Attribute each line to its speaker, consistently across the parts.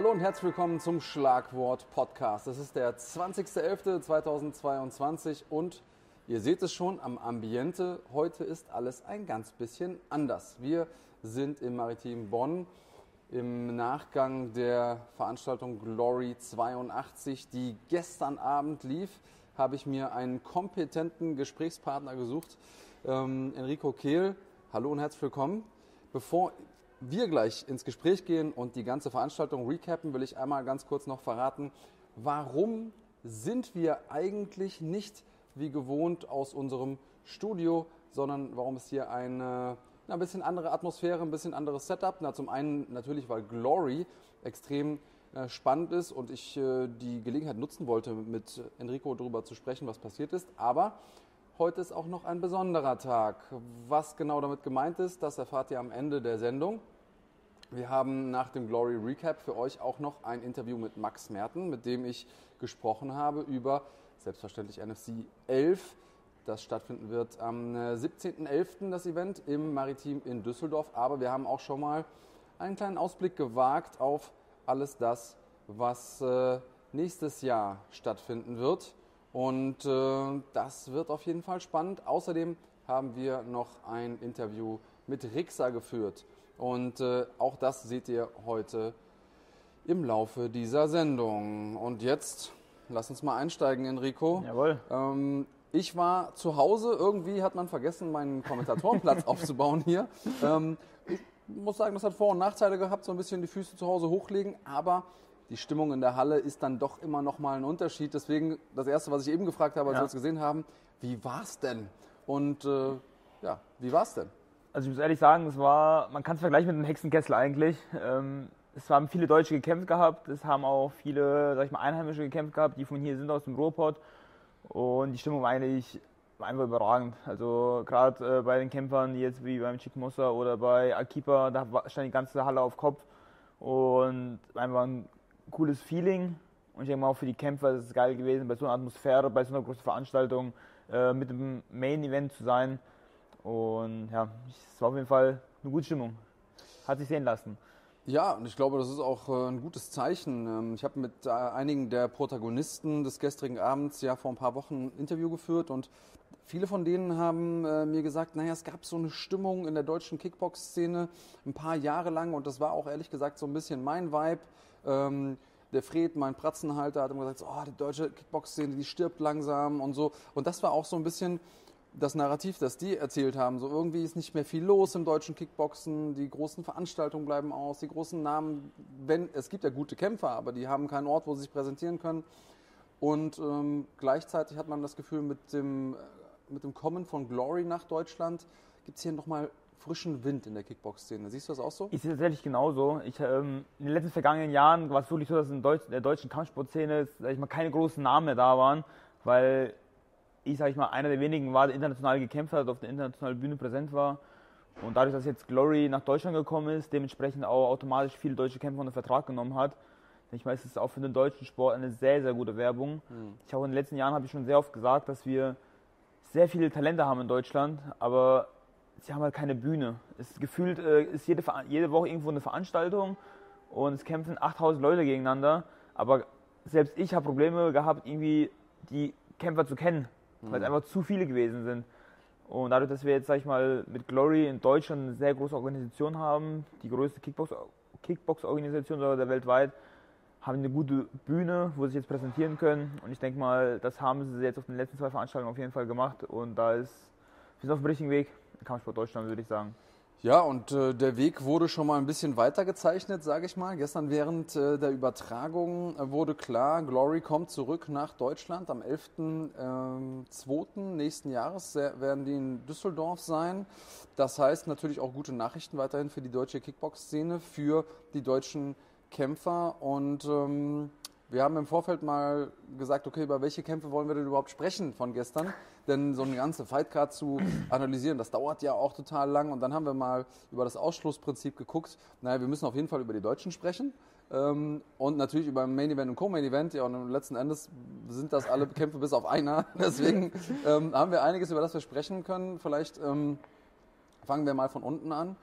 Speaker 1: Hallo und herzlich willkommen zum Schlagwort Podcast. Es ist der 20.11.2022 und ihr seht es schon am Ambiente. Heute ist alles ein ganz bisschen anders. Wir sind im Maritim Bonn im Nachgang der Veranstaltung Glory 82, die gestern Abend lief, habe ich mir einen kompetenten Gesprächspartner gesucht, ähm, Enrico Kehl. Hallo und herzlich willkommen. Bevor wir gleich ins Gespräch gehen und die ganze Veranstaltung recappen, will ich einmal ganz kurz noch verraten, warum sind wir eigentlich nicht wie gewohnt aus unserem Studio, sondern warum ist hier eine ein bisschen andere Atmosphäre, ein bisschen anderes Setup. Na, zum einen natürlich, weil Glory extrem äh, spannend ist und ich äh, die Gelegenheit nutzen wollte, mit Enrico darüber zu sprechen, was passiert ist. Aber heute ist auch noch ein besonderer Tag. Was genau damit gemeint ist, das erfahrt ihr am Ende der Sendung. Wir haben nach dem Glory Recap für euch auch noch ein Interview mit Max Merten, mit dem ich gesprochen habe über selbstverständlich NFC 11. Das stattfinden wird am 17.11. Äh, das Event im Maritim in Düsseldorf. Aber wir haben auch schon mal einen kleinen Ausblick gewagt auf alles das, was äh, nächstes Jahr stattfinden wird. Und äh, das wird auf jeden Fall spannend. Außerdem haben wir noch ein Interview mit Rixa geführt. Und äh, auch das seht ihr heute im Laufe dieser Sendung. Und jetzt lass uns mal einsteigen, Enrico.
Speaker 2: Jawohl.
Speaker 1: Ähm, ich war zu Hause, irgendwie hat man vergessen, meinen Kommentatorenplatz aufzubauen hier. Ähm, ich muss sagen, das hat Vor- und Nachteile gehabt, so ein bisschen die Füße zu Hause hochlegen, aber die Stimmung in der Halle ist dann doch immer noch mal ein Unterschied. Deswegen das Erste, was ich eben gefragt habe, als ja. wir es gesehen haben, wie war es denn? Und äh, ja, wie war es denn?
Speaker 2: Also ich muss ehrlich sagen, es war, man kann es vergleichen mit einem Hexenkessel eigentlich. Ähm, es haben viele Deutsche gekämpft gehabt, es haben auch viele, sag ich mal, Einheimische gekämpft gehabt, die von hier sind aus dem Ruhrpott. Und die Stimmung war eigentlich einfach überragend. Also gerade äh, bei den Kämpfern, jetzt wie beim Chick Mossa oder bei Akipa, da stand die ganze Halle auf Kopf. Und einfach ein cooles Feeling. Und ich denke mal auch für die Kämpfer ist es geil gewesen, bei so einer Atmosphäre, bei so einer großen Veranstaltung äh, mit dem Main-Event zu sein. Und ja, es war auf jeden Fall eine gute Stimmung. Hat sich sehen lassen.
Speaker 1: Ja, und ich glaube, das ist auch äh, ein gutes Zeichen. Ähm, ich habe mit äh, einigen der Protagonisten des gestrigen Abends ja vor ein paar Wochen ein Interview geführt und viele von denen haben äh, mir gesagt, naja, es gab so eine Stimmung in der deutschen Kickbox-Szene ein paar Jahre lang und das war auch ehrlich gesagt so ein bisschen mein Vibe. Ähm, der Fred, mein Pratzenhalter, hat immer gesagt, oh, die deutsche Kickbox-Szene, die stirbt langsam und so. Und das war auch so ein bisschen das Narrativ, das die erzählt haben. So irgendwie ist nicht mehr viel los im deutschen Kickboxen, die großen Veranstaltungen bleiben aus, die großen Namen, wenn es gibt ja gute Kämpfer, aber die haben keinen Ort, wo sie sich präsentieren können. Und ähm, gleichzeitig hat man das Gefühl, mit dem, äh, mit dem Kommen von Glory nach Deutschland gibt es hier nochmal frischen Wind in der Kickbox-Szene. Siehst du das auch so?
Speaker 2: Ich sehe es tatsächlich genauso. Ich, ähm, in den letzten vergangenen Jahren war es wirklich so, dass in Deutsch, der deutschen Kampfsportszene sag ich mal, keine großen Namen mehr da waren, weil ich, sage ich mal, einer der wenigen war, der international gekämpft hat, auf der internationalen Bühne präsent war. Und dadurch, dass jetzt Glory nach Deutschland gekommen ist, dementsprechend auch automatisch viele deutsche Kämpfer unter Vertrag genommen hat, ich meine, es ist auch für den deutschen Sport eine sehr, sehr gute Werbung. Mhm. Ich habe in den letzten Jahren habe ich schon sehr oft gesagt, dass wir sehr viele Talente haben in Deutschland, aber sie haben halt keine Bühne. Es ist gefühlt äh, ist jede, jede Woche irgendwo eine Veranstaltung und es kämpfen 8000 Leute gegeneinander, aber selbst ich habe Probleme gehabt, irgendwie die Kämpfer zu kennen mhm. weil es einfach zu viele gewesen sind. Und dadurch, dass wir jetzt, sag ich mal, mit Glory in Deutschland eine sehr große Organisation haben, die größte Kickbox-Organisation Kickbox der weltweit, haben eine gute Bühne, wo sie sich jetzt präsentieren können. Und ich denke mal, das haben sie jetzt auf den letzten zwei Veranstaltungen auf jeden Fall gemacht. Und da ist, wir sind auf dem richtigen Weg, Kampfsport Deutschland, würde ich sagen.
Speaker 1: Ja, und äh, der Weg wurde schon mal ein bisschen weiter gezeichnet, sage ich mal. Gestern während äh, der Übertragung äh, wurde klar, Glory kommt zurück nach Deutschland. Am 11.2. Ähm, nächsten Jahres werden die in Düsseldorf sein. Das heißt natürlich auch gute Nachrichten weiterhin für die deutsche Kickbox-Szene, für die deutschen Kämpfer. Und ähm, wir haben im Vorfeld mal gesagt, okay, über welche Kämpfe wollen wir denn überhaupt sprechen von gestern? Denn so eine ganze Fightcard zu analysieren, das dauert ja auch total lang. Und dann haben wir mal über das Ausschlussprinzip geguckt. Naja, wir müssen auf jeden Fall über die Deutschen sprechen. Ähm, und natürlich über Main Event und Co-Main Event. Ja, und letzten Endes sind das alle Kämpfe bis auf einer. Deswegen ähm, haben wir einiges, über das wir sprechen können. Vielleicht ähm, fangen wir mal von unten an.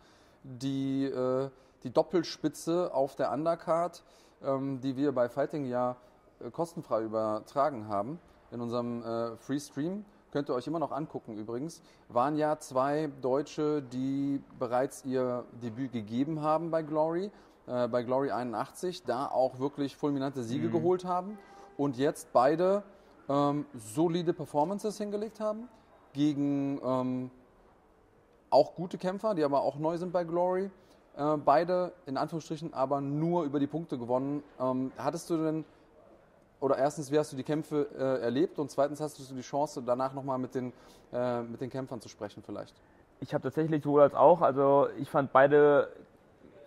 Speaker 1: Die, äh, die Doppelspitze auf der Undercard ähm, die wir bei Fighting ja äh, kostenfrei übertragen haben in unserem äh, Free Stream, könnt ihr euch immer noch angucken übrigens, waren ja zwei Deutsche, die bereits ihr Debüt gegeben haben bei Glory, äh, bei Glory 81, da auch wirklich fulminante Siege mhm. geholt haben und jetzt beide ähm, solide Performances hingelegt haben gegen ähm, auch gute Kämpfer, die aber auch neu sind bei Glory. Äh, beide in Anführungsstrichen aber nur über die Punkte gewonnen. Ähm, hattest du denn, oder erstens, wie hast du die Kämpfe äh, erlebt und zweitens hast du die Chance, danach nochmal mit den, äh, mit den Kämpfern zu sprechen vielleicht?
Speaker 2: Ich habe tatsächlich sowohl als auch, also ich fand beide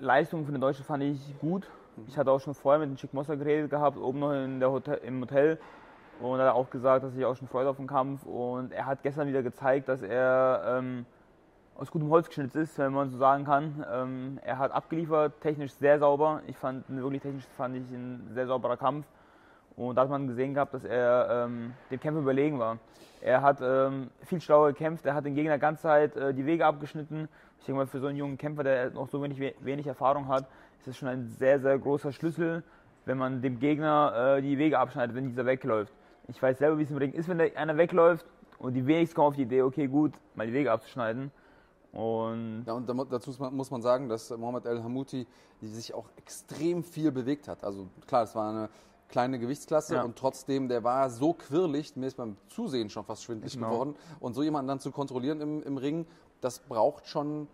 Speaker 2: Leistungen von den Deutschen fand ich gut. Ich hatte auch schon vorher mit dem Chick Mosser geredet gehabt, oben noch in der Hotel, im Hotel. Und er hat auch gesagt, dass ich auch schon Freude auf den Kampf. Und er hat gestern wieder gezeigt, dass er ähm, aus gutem Holz geschnitzt ist, wenn man so sagen kann. Ähm, er hat abgeliefert, technisch sehr sauber. Ich fand wirklich technisch fand ich ein sehr sauberer Kampf. Und da hat man gesehen gehabt, dass er ähm, dem Kämpfer überlegen war. Er hat ähm, viel schlauer gekämpft, er hat den Gegner ganze Zeit äh, die Wege abgeschnitten. Ich denke mal, für so einen jungen Kämpfer, der noch so wenig, wenig Erfahrung hat, ist das schon ein sehr, sehr großer Schlüssel, wenn man dem Gegner äh, die Wege abschneidet, wenn dieser wegläuft. Ich weiß selber, wie es im Ring ist, wenn einer wegläuft und die wenigsten kommen auf die Idee, okay, gut, mal die Wege abzuschneiden.
Speaker 1: Und, ja, und dazu muss man sagen, dass Mohamed El Hamouti sich auch extrem viel bewegt hat. Also klar, es war eine kleine Gewichtsklasse ja. und trotzdem, der war so quirlig, mir ist beim Zusehen schon fast schwindlig genau. geworden. Und so jemanden dann zu kontrollieren im, im Ring, das braucht schon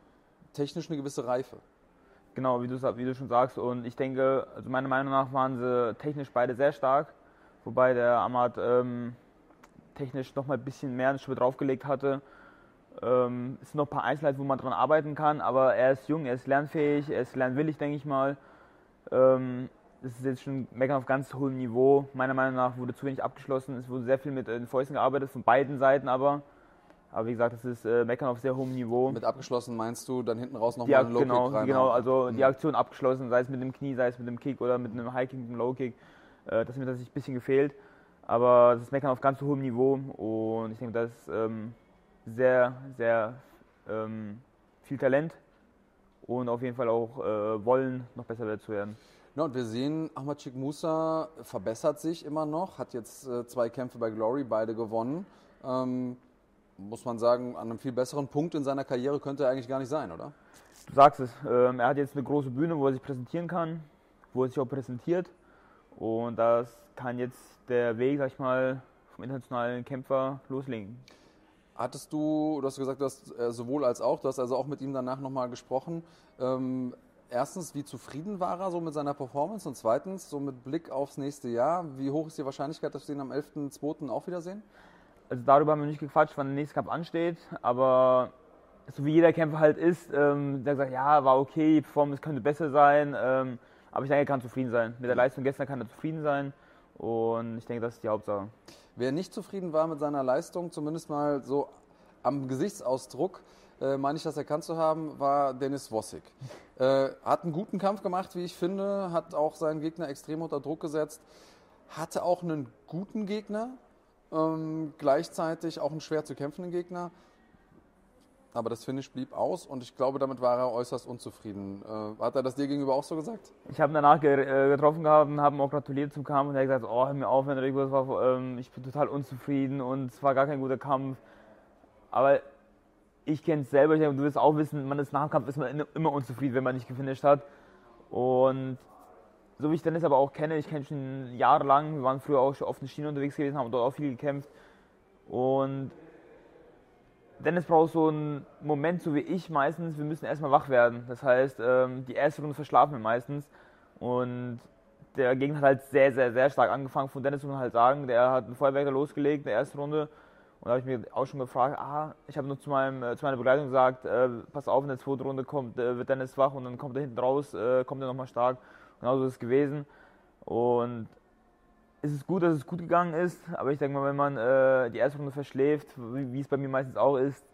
Speaker 1: technisch eine gewisse Reife.
Speaker 2: Genau, wie du, wie du schon sagst. Und ich denke, also meiner Meinung nach waren sie technisch beide sehr stark. Wobei der Ahmad ähm, technisch noch mal ein bisschen mehr eine Schippe draufgelegt hatte. Ähm, es sind noch ein paar Einzelheiten, wo man dran arbeiten kann, aber er ist jung, er ist lernfähig, er ist lernwillig, denke ich mal. Ähm, das ist jetzt schon Meckern auf ganz hohem Niveau. Meiner Meinung nach wurde zu wenig abgeschlossen. Es wurde sehr viel mit den Fäusten gearbeitet, von beiden Seiten aber. Aber wie gesagt, das ist äh, Meckern auf sehr hohem Niveau.
Speaker 1: Mit abgeschlossen meinst du dann hinten raus nochmal
Speaker 2: einen Low genau, rein? Genau, also mhm. die Aktion abgeschlossen, sei es mit dem Knie, sei es mit dem Kick oder mit einem High Kick, mit einem Low Kick. Äh, das hat mir tatsächlich ein bisschen gefehlt. Aber das ist Meckern auf ganz hohem Niveau und ich denke, das ist ähm, sehr, sehr ähm, viel Talent und auf jeden Fall auch äh, wollen, noch besser zu werden.
Speaker 1: Ja, und wir sehen, Ahmad Chik Musa verbessert sich immer noch, hat jetzt äh, zwei Kämpfe bei Glory, beide gewonnen. Ähm, muss man sagen, an einem viel besseren Punkt in seiner Karriere könnte er eigentlich gar nicht sein, oder?
Speaker 2: Du sagst es, ähm, er hat jetzt eine große Bühne, wo er sich präsentieren kann, wo er sich auch präsentiert. Und das kann jetzt der Weg, sag ich mal, vom internationalen Kämpfer loslegen.
Speaker 1: Hattest du, du hast gesagt, du hast äh, sowohl als auch, du hast also auch mit ihm danach nochmal gesprochen. Ähm, erstens, wie zufrieden war er so mit seiner Performance? Und zweitens, so mit Blick aufs nächste Jahr, wie hoch ist die Wahrscheinlichkeit, dass wir ihn am 11.02. auch wiedersehen?
Speaker 2: Also darüber haben wir nicht gequatscht, wann der nächste Kampf ansteht, aber so wie jeder Kämpfer halt ist, ähm, der sagt, ja, war okay, die Performance könnte besser sein, ähm, aber ich denke, er kann zufrieden sein. Mit der Leistung gestern kann er zufrieden sein und ich denke, das ist die Hauptsache.
Speaker 1: Wer nicht zufrieden war mit seiner Leistung, zumindest mal so am Gesichtsausdruck, äh, meine ich das erkannt zu haben, war Dennis Wossig. Äh, hat einen guten Kampf gemacht, wie ich finde, hat auch seinen Gegner extrem unter Druck gesetzt, hatte auch einen guten Gegner, ähm, gleichzeitig auch einen schwer zu kämpfenden Gegner. Aber das Finish blieb aus und ich glaube, damit war er äußerst unzufrieden. Äh, hat er das dir gegenüber auch so gesagt?
Speaker 2: Ich habe ihn danach äh, getroffen gehabt und habe ihm auch gratuliert zum Kampf und er hat gesagt, oh, hör mir auf, Enrico, war, ähm, ich bin total unzufrieden und es war gar kein guter Kampf. Aber ich kenne es selber, du wirst auch wissen, man ist nach dem Kampf ist man immer unzufrieden, wenn man nicht gefinisht hat. Und so wie ich Dennis aber auch kenne, ich kenne schon jahrelang, wir waren früher auch schon auf den Schienen unterwegs gewesen, haben dort auch viel gekämpft. Und Dennis braucht so einen Moment, so wie ich meistens, wir müssen erstmal wach werden. Das heißt, ähm, die erste Runde verschlafen wir meistens. Und der Gegner hat halt sehr, sehr, sehr stark angefangen. Von Dennis muss man halt sagen, der hat einen Feuerwerker losgelegt in der ersten Runde. Und da habe ich mir auch schon gefragt, ah, ich habe nur zu, meinem, äh, zu meiner Begleitung gesagt, äh, pass auf, in der zweiten Runde kommt, äh, wird Dennis wach und dann kommt er hinten raus, äh, kommt er nochmal stark. Genauso ist es gewesen. Und es ist gut, dass es gut gegangen ist, aber ich denke mal, wenn man äh, die erste Runde verschläft, wie, wie, es bei mir meistens auch ist,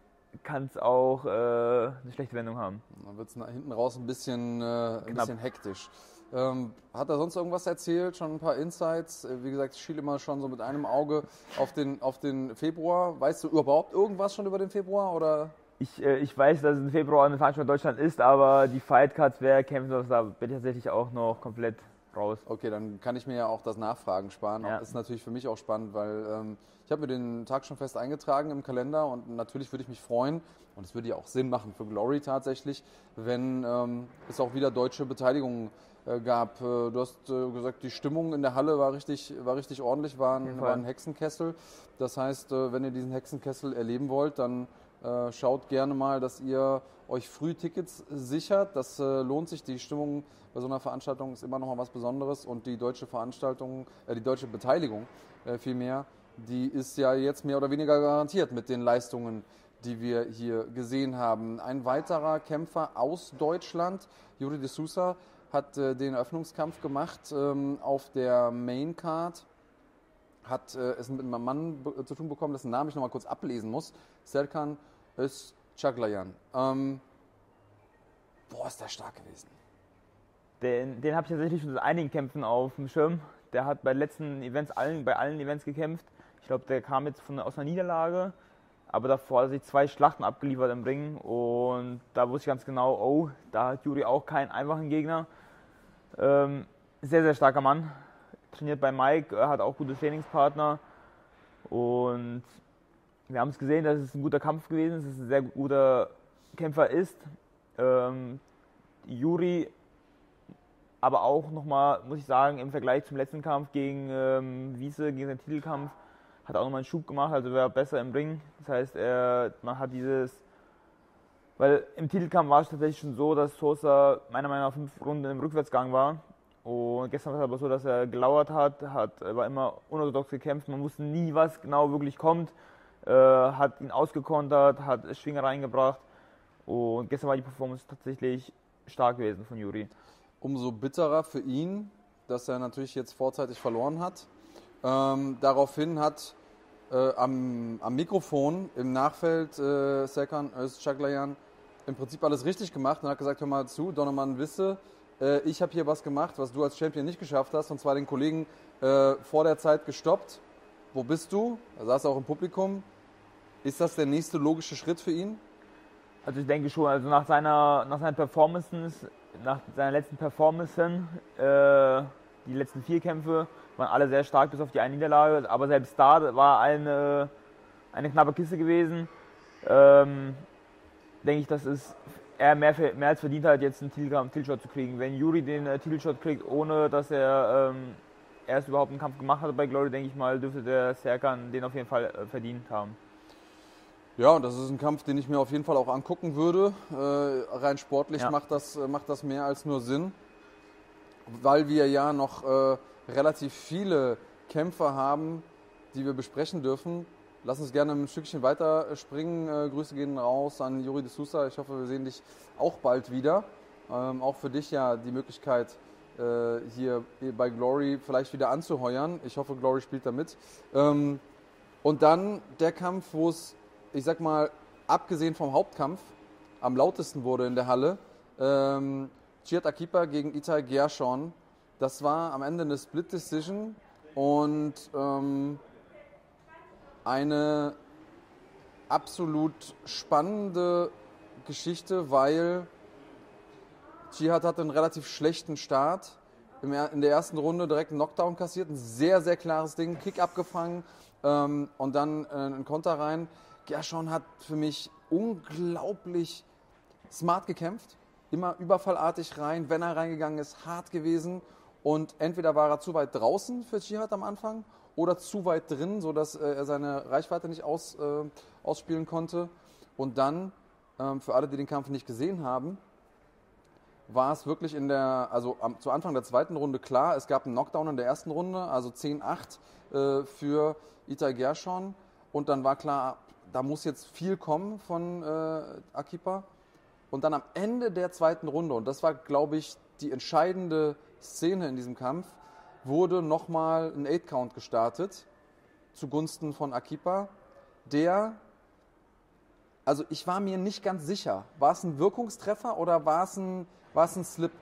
Speaker 2: kann es auch äh, eine schlechte Wendung haben.
Speaker 1: Dann wird es hinten raus ein bisschen, äh, ein bisschen hektisch. Ähm, hat er sonst irgendwas erzählt? Schon ein paar Insights? Äh, wie gesagt, ich schiele immer schon so mit einem Auge auf den, auf den Februar. Weißt du überhaupt irgendwas schon über den Februar? Oder?
Speaker 2: Ich, äh, ich weiß, dass es im Februar eine Veranstaltung in Deutschland ist, aber die Fightcards, wer kämpft, da bin ich tatsächlich auch noch komplett raus.
Speaker 1: Okay, dann kann ich mir ja auch das Nachfragen sparen.
Speaker 2: Ja.
Speaker 1: Ist natürlich für mich auch spannend, weil ähm, ich habe mir den Tag schon fest eingetragen im Kalender und natürlich würde ich mich freuen, und es würde ja auch Sinn machen für Glory tatsächlich, wenn ähm, es auch wieder deutsche Beteiligung äh, gab. Äh, du hast äh, gesagt, die Stimmung in der Halle war richtig, war richtig ordentlich, war ein, war ein Hexenkessel. Das heißt, äh, wenn ihr diesen Hexenkessel erleben wollt, dann äh, schaut gerne mal, dass ihr euch früh Tickets sichert. Das äh, lohnt sich. Die Stimmung bei so einer Veranstaltung ist immer noch mal was Besonderes und die deutsche Veranstaltung, äh, die deutsche Beteiligung äh, vielmehr, die ist ja jetzt mehr oder weniger garantiert mit den Leistungen, die wir hier gesehen haben. Ein weiterer Kämpfer aus Deutschland, Juri de Sousa, hat äh, den Eröffnungskampf gemacht ähm, auf der Main Card hat äh, es mit einem Mann zu tun bekommen, dessen Namen ich noch mal kurz ablesen muss. Serkan Özçaglayan. Ähm, boah, ist der stark gewesen.
Speaker 2: Den, den habe ich tatsächlich schon seit einigen Kämpfen auf dem Schirm. Der hat bei letzten Events allen, bei allen Events gekämpft. Ich glaube, der kam jetzt von, aus einer Niederlage, aber davor hat er sich zwei Schlachten abgeliefert im Ring und da wusste ich ganz genau, oh, da hat Juri auch keinen einfachen Gegner. Ähm, sehr, sehr starker Mann. Trainiert bei Mike, er hat auch gute Trainingspartner und wir haben es gesehen, dass es ein guter Kampf gewesen ist, dass es ein sehr guter Kämpfer ist. Ähm, Juri aber auch nochmal, muss ich sagen, im Vergleich zum letzten Kampf gegen ähm, Wiese, gegen seinen Titelkampf, hat auch nochmal einen Schub gemacht, also war besser im Ring. Das heißt, er, man hat dieses, weil im Titelkampf war es tatsächlich schon so, dass Sosa meiner Meinung nach fünf Runden im Rückwärtsgang war. Und gestern war es aber so, dass er gelauert hat, hat war immer unorthodox gekämpft, man wusste nie, was genau wirklich kommt, hat ihn ausgekontert, hat Schwinger reingebracht. Und gestern war die Performance tatsächlich stark gewesen von Juri.
Speaker 1: Umso bitterer für ihn, dass er natürlich jetzt vorzeitig verloren hat. Ähm, daraufhin hat äh, am, am Mikrofon im Nachfeld äh, Serkan Özçaglayan im Prinzip alles richtig gemacht und hat gesagt, hör mal zu, Donovan wisse, äh, ich habe hier was gemacht, was du als Champion nicht geschafft hast, und zwar den Kollegen äh, vor der Zeit gestoppt. Wo bist du? Er saß auch im Publikum. Ist das der nächste logische Schritt für ihn?
Speaker 2: Also ich denke schon, also nach seiner, nach seinen Performances, nach seiner letzten Performancen, äh, die letzten vier Kämpfe waren alle sehr stark bis auf die eine Niederlage, aber selbst da war eine, eine knappe Kiste gewesen. Ähm, denke ich, dass es er mehr, mehr als verdient hat, jetzt einen Titelshot zu kriegen. Wenn Juri den äh, Titelshot kriegt, ohne dass er ähm, erst überhaupt einen Kampf gemacht hat bei Glory, denke ich mal, dürfte der Serkan den auf jeden Fall äh, verdient haben.
Speaker 1: Ja, und das ist ein Kampf, den ich mir auf jeden Fall auch angucken würde. Äh, rein sportlich
Speaker 2: Ja.
Speaker 1: macht, das, äh, macht das mehr als nur Sinn, weil wir ja noch äh, relativ viele Kämpfer haben, die wir besprechen dürfen. Lass uns gerne ein Stückchen weiter äh, springen. Äh, Grüße gehen raus an Juri de Sousa. Ich hoffe, wir sehen dich auch bald wieder. Ähm, auch für dich ja die Möglichkeit, äh, hier bei Glory vielleicht wieder anzuheuern. Ich hoffe, Glory spielt da mit. Ähm, und dann der Kampf, wo es, ich sag mal, abgesehen vom Hauptkampf, am lautesten wurde in der Halle. Ähm, Chiat Akipa gegen Itai Gershon. Das war am Ende eine Split Decision und ähm, eine absolut spannende Geschichte, weil Jihad hatte einen relativ schlechten Start. In der ersten Runde direkt einen Knockdown kassiert, ein sehr, sehr klares Ding, Kick abgefangen ähm, und dann äh, einen Konter rein. Gershon hat für mich unglaublich smart gekämpft, immer überfallartig rein, wenn er reingegangen ist, hart gewesen und entweder war er zu weit draußen für Jihad am Anfang oder zu weit drin, sodass äh, er seine Reichweite nicht aus, äh, ausspielen konnte. Und dann, ähm, für alle, die den Kampf nicht gesehen haben, war es wirklich in der, also am, zu Anfang der zweiten Runde klar, es gab einen Knockdown in der ersten Runde, also 10-8 äh, für Itai Gershon. Und dann war klar, da muss jetzt viel kommen von äh, Akipa. Und dann am Ende der zweiten Runde, und das war, glaube ich, die entscheidende Szene in diesem Kampf, wurde nochmal ein 8-Count gestartet zugunsten von Akipa, der also ich war mir nicht ganz sicher, war es ein Wirkungstreffer oder war es ein, war es ein Slip?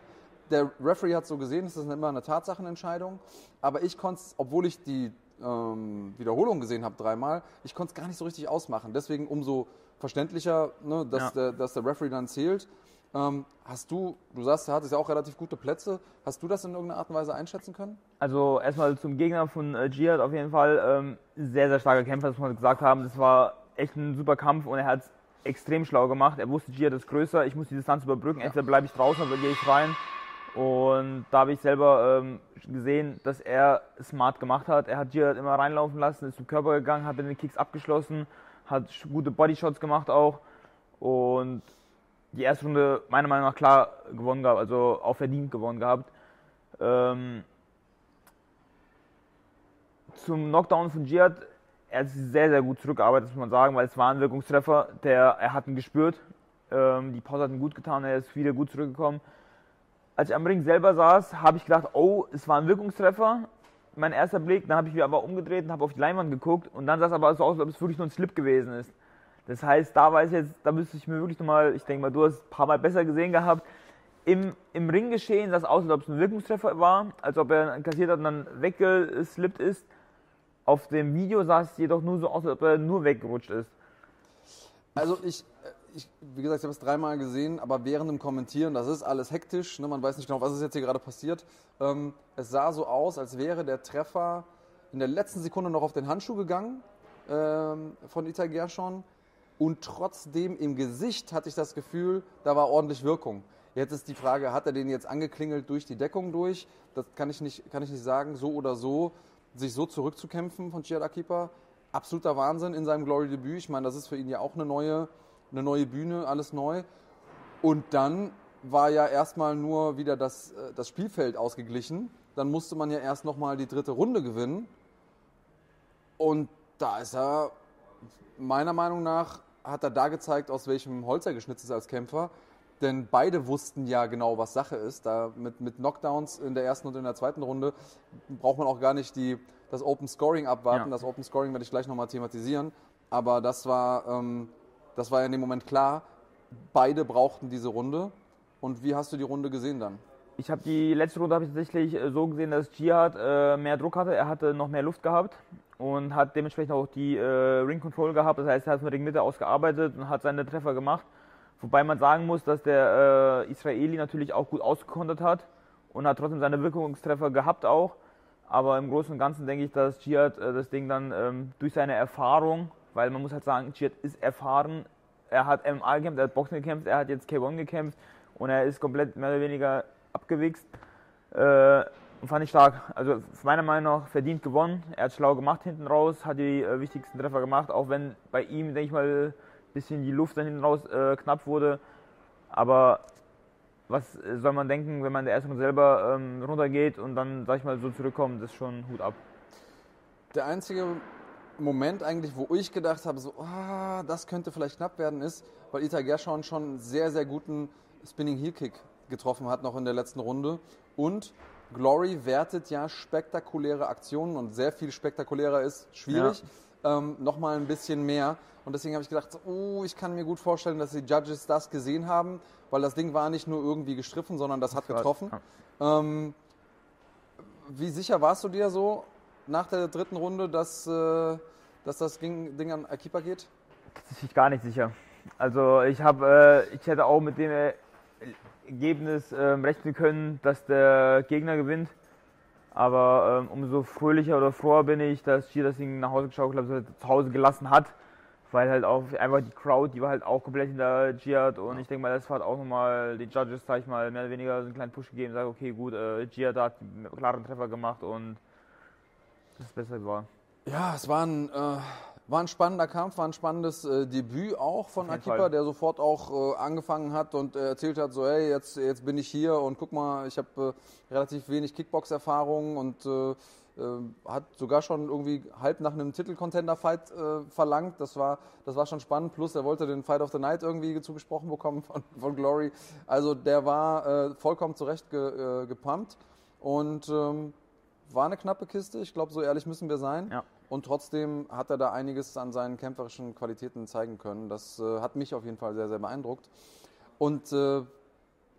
Speaker 1: Der Referee hat so gesehen, es ist immer eine Tatsachenentscheidung, aber ich konnte obwohl ich die ähm, Wiederholung gesehen habe dreimal, ich konnte es gar nicht so richtig ausmachen. Deswegen umso verständlicher, ne, dass,
Speaker 2: Ja.
Speaker 1: der, dass der Referee dann zählt. Ähm, hast du, du sagst, er hatte ja auch relativ gute Plätze. Hast du das in irgendeiner Art und Weise einschätzen können?
Speaker 2: Also erstmal zum Gegner von äh, auf jeden Fall. Ähm, sehr, sehr starker Kämpfer, das muss man gesagt haben. Das war echt ein super Kampf und er hat es extrem schlau gemacht. Er wusste, Jihad ist größer, ich muss die Distanz überbrücken. Ja. Entweder bleibe ich draußen oder gehe ich rein. Und da habe ich selber ähm, gesehen, dass er smart gemacht hat. Er hat Jihad immer reinlaufen lassen, ist zum Körper gegangen, hat den Kicks abgeschlossen, hat gute Bodyshots gemacht auch. Und die erste Runde meiner Meinung nach klar gewonnen gehabt, also auch verdient gewonnen gehabt. Ähm, zum Knockdown von Jihad, er hat sehr, sehr gut zurückgearbeitet, muss man sagen, weil es war ein Wirkungstreffer, der, er hat ihn gespürt. Ähm, die Pause hat ihm gut getan, er ist wieder gut zurückgekommen als ich am Ring selber saß, habe ich gedacht, oh, es war ein Wirkungstreffer. Mein erster Blick, dann habe ich mich aber umgedreht und habe auf die Leinwand geguckt und dann sah es aber so aus, als ob es wirklich nur ein Slip gewesen ist. Das heißt, da weiß ich jetzt, da müsste ich mir wirklich nochmal, ich denke mal, du hast ein paar Mal besser gesehen gehabt. Im, im Ringgeschehen sah es aus, als ob es ein Wirkungstreffer war, als ob er kassiert hat und dann weggeslippt ist. Auf dem Video sah es jedoch nur so aus, als ob er nur weggerutscht ist.
Speaker 1: Also ich, ich, wie gesagt, ich habe es dreimal gesehen, aber während dem Kommentieren, das ist alles hektisch, ne, man weiß nicht genau, was ist jetzt hier gerade passiert. Ähm, es sah so aus, als wäre der Treffer in der letzten Sekunde noch auf den Handschuh gegangen ähm, von Ita Gershon und trotzdem im Gesicht hatte ich das Gefühl, da war ordentlich Wirkung. Jetzt ist die Frage, hat er den jetzt angeklingelt durch die Deckung durch? Das kann ich nicht, kann ich nicht sagen, so oder so. Sich so zurückzukämpfen von Chiad Akipa, absoluter Wahnsinn in seinem Glory-Debüt. Ich meine, das ist für ihn ja auch eine neue, eine neue Bühne, alles neu. Und dann war ja erstmal nur wieder das, äh, das Spielfeld ausgeglichen. Dann musste man ja erst nochmal die dritte Runde gewinnen. Und da ist er, meiner Meinung nach, hat er da gezeigt, aus welchem Holz er geschnitzt ist als Kämpfer. Denn beide wussten ja genau, was Sache ist. Da mit, mit Knockdowns in der ersten und in der zweiten Runde braucht man auch gar nicht die, das Open Scoring abwarten. Ja. Das Open Scoring werde ich gleich nochmal thematisieren. Aber das war ähm, das war ja in dem Moment klar. Beide brauchten diese Runde. Und wie hast du die Runde gesehen dann?
Speaker 2: Ich habe die letzte Runde ich tatsächlich äh, so gesehen, dass Jihad äh, mehr Druck hatte. Er hatte noch mehr Luft gehabt und hat dementsprechend auch die äh, Ring Control gehabt. Das heißt, er hat von Ringmitte aus gearbeitet und hat seine Treffer gemacht. Wobei man sagen muss, dass der äh, Israeli natürlich auch gut ausgekontert hat und hat trotzdem seine Wirkungstreffer gehabt auch. Aber im Großen und Ganzen denke ich, dass Jihad äh, das Ding dann ähm, durch seine Erfahrung weil man muss halt sagen, Jihad ist erfahren. Er hat MMA gekämpft, er hat Boxen gekämpft, er hat jetzt K1 gekämpft und er ist komplett mehr oder weniger abgewichst. Äh, fand ich stark. Also meiner Meinung nach verdient gewonnen. Er hat schlau gemacht hinten raus, hat die äh, wichtigsten Treffer gemacht, auch wenn bei ihm, denke ich mal, ein bisschen die Luft dann hinten raus äh, knapp wurde. Aber was soll man denken, wenn man der ersten selber ähm, runtergeht und dann, sag ich mal, so zurückkommt, das ist schon Hut ab.
Speaker 1: Der einzige Moment eigentlich, wo ich gedacht habe, so, ah, das könnte vielleicht knapp werden, ist, weil Ita Gershon schon einen sehr, sehr guten Spinning Heel Kick getroffen hat, noch in der letzten Runde. Und Glory wertet ja spektakuläre Aktionen und sehr viel spektakulärer ist schwierig. Ja. Ähm, Nochmal ein bisschen mehr. Und deswegen habe ich gedacht, oh, ich kann mir gut vorstellen, dass die Judges das gesehen haben, weil das Ding war nicht nur irgendwie gestriffen, sondern das hat getroffen. Ähm, wie sicher warst du dir so nach der dritten Runde, dass, äh, dass das Ding an Akipa geht?
Speaker 2: Ich gar nicht sicher. Also ich habe, äh, ich hätte auch mit dem Ergebnis äh, rechnen können, dass der Gegner gewinnt. Aber ähm, umso fröhlicher oder froher bin ich, dass Gier das Ding nach Hause geschaut hat, zu Hause gelassen hat. Weil halt auch einfach die Crowd, die war halt auch komplett hinter Giat und ich denke mal, das hat auch nochmal die Judges, sag ich mal, mehr oder weniger so einen kleinen Push gegeben, sagen, okay, gut, äh, Giat hat einen klaren Treffer gemacht und das besser war.
Speaker 1: Ja, es war ein, äh, war ein spannender Kampf, war ein spannendes äh, Debüt auch von Akipa, Fall. der sofort auch äh, angefangen hat und äh, erzählt hat, so hey, jetzt, jetzt bin ich hier und guck mal, ich habe äh, relativ wenig Kickbox-Erfahrung und äh, hat sogar schon irgendwie halb nach einem Titel-Contender-Fight verlangt. Das war, das war schon spannend. Plus, er wollte den Fight of the Night irgendwie zugesprochen bekommen von, von Glory. Also der war vollkommen zurecht ge, gepumpt. Und ähm, war eine knappe Kiste, ich glaube, so ehrlich müssen wir sein. Ja. Und trotzdem hat er da einiges an seinen kämpferischen Qualitäten zeigen können. Das äh, hat mich auf jeden Fall sehr, sehr beeindruckt. Und äh,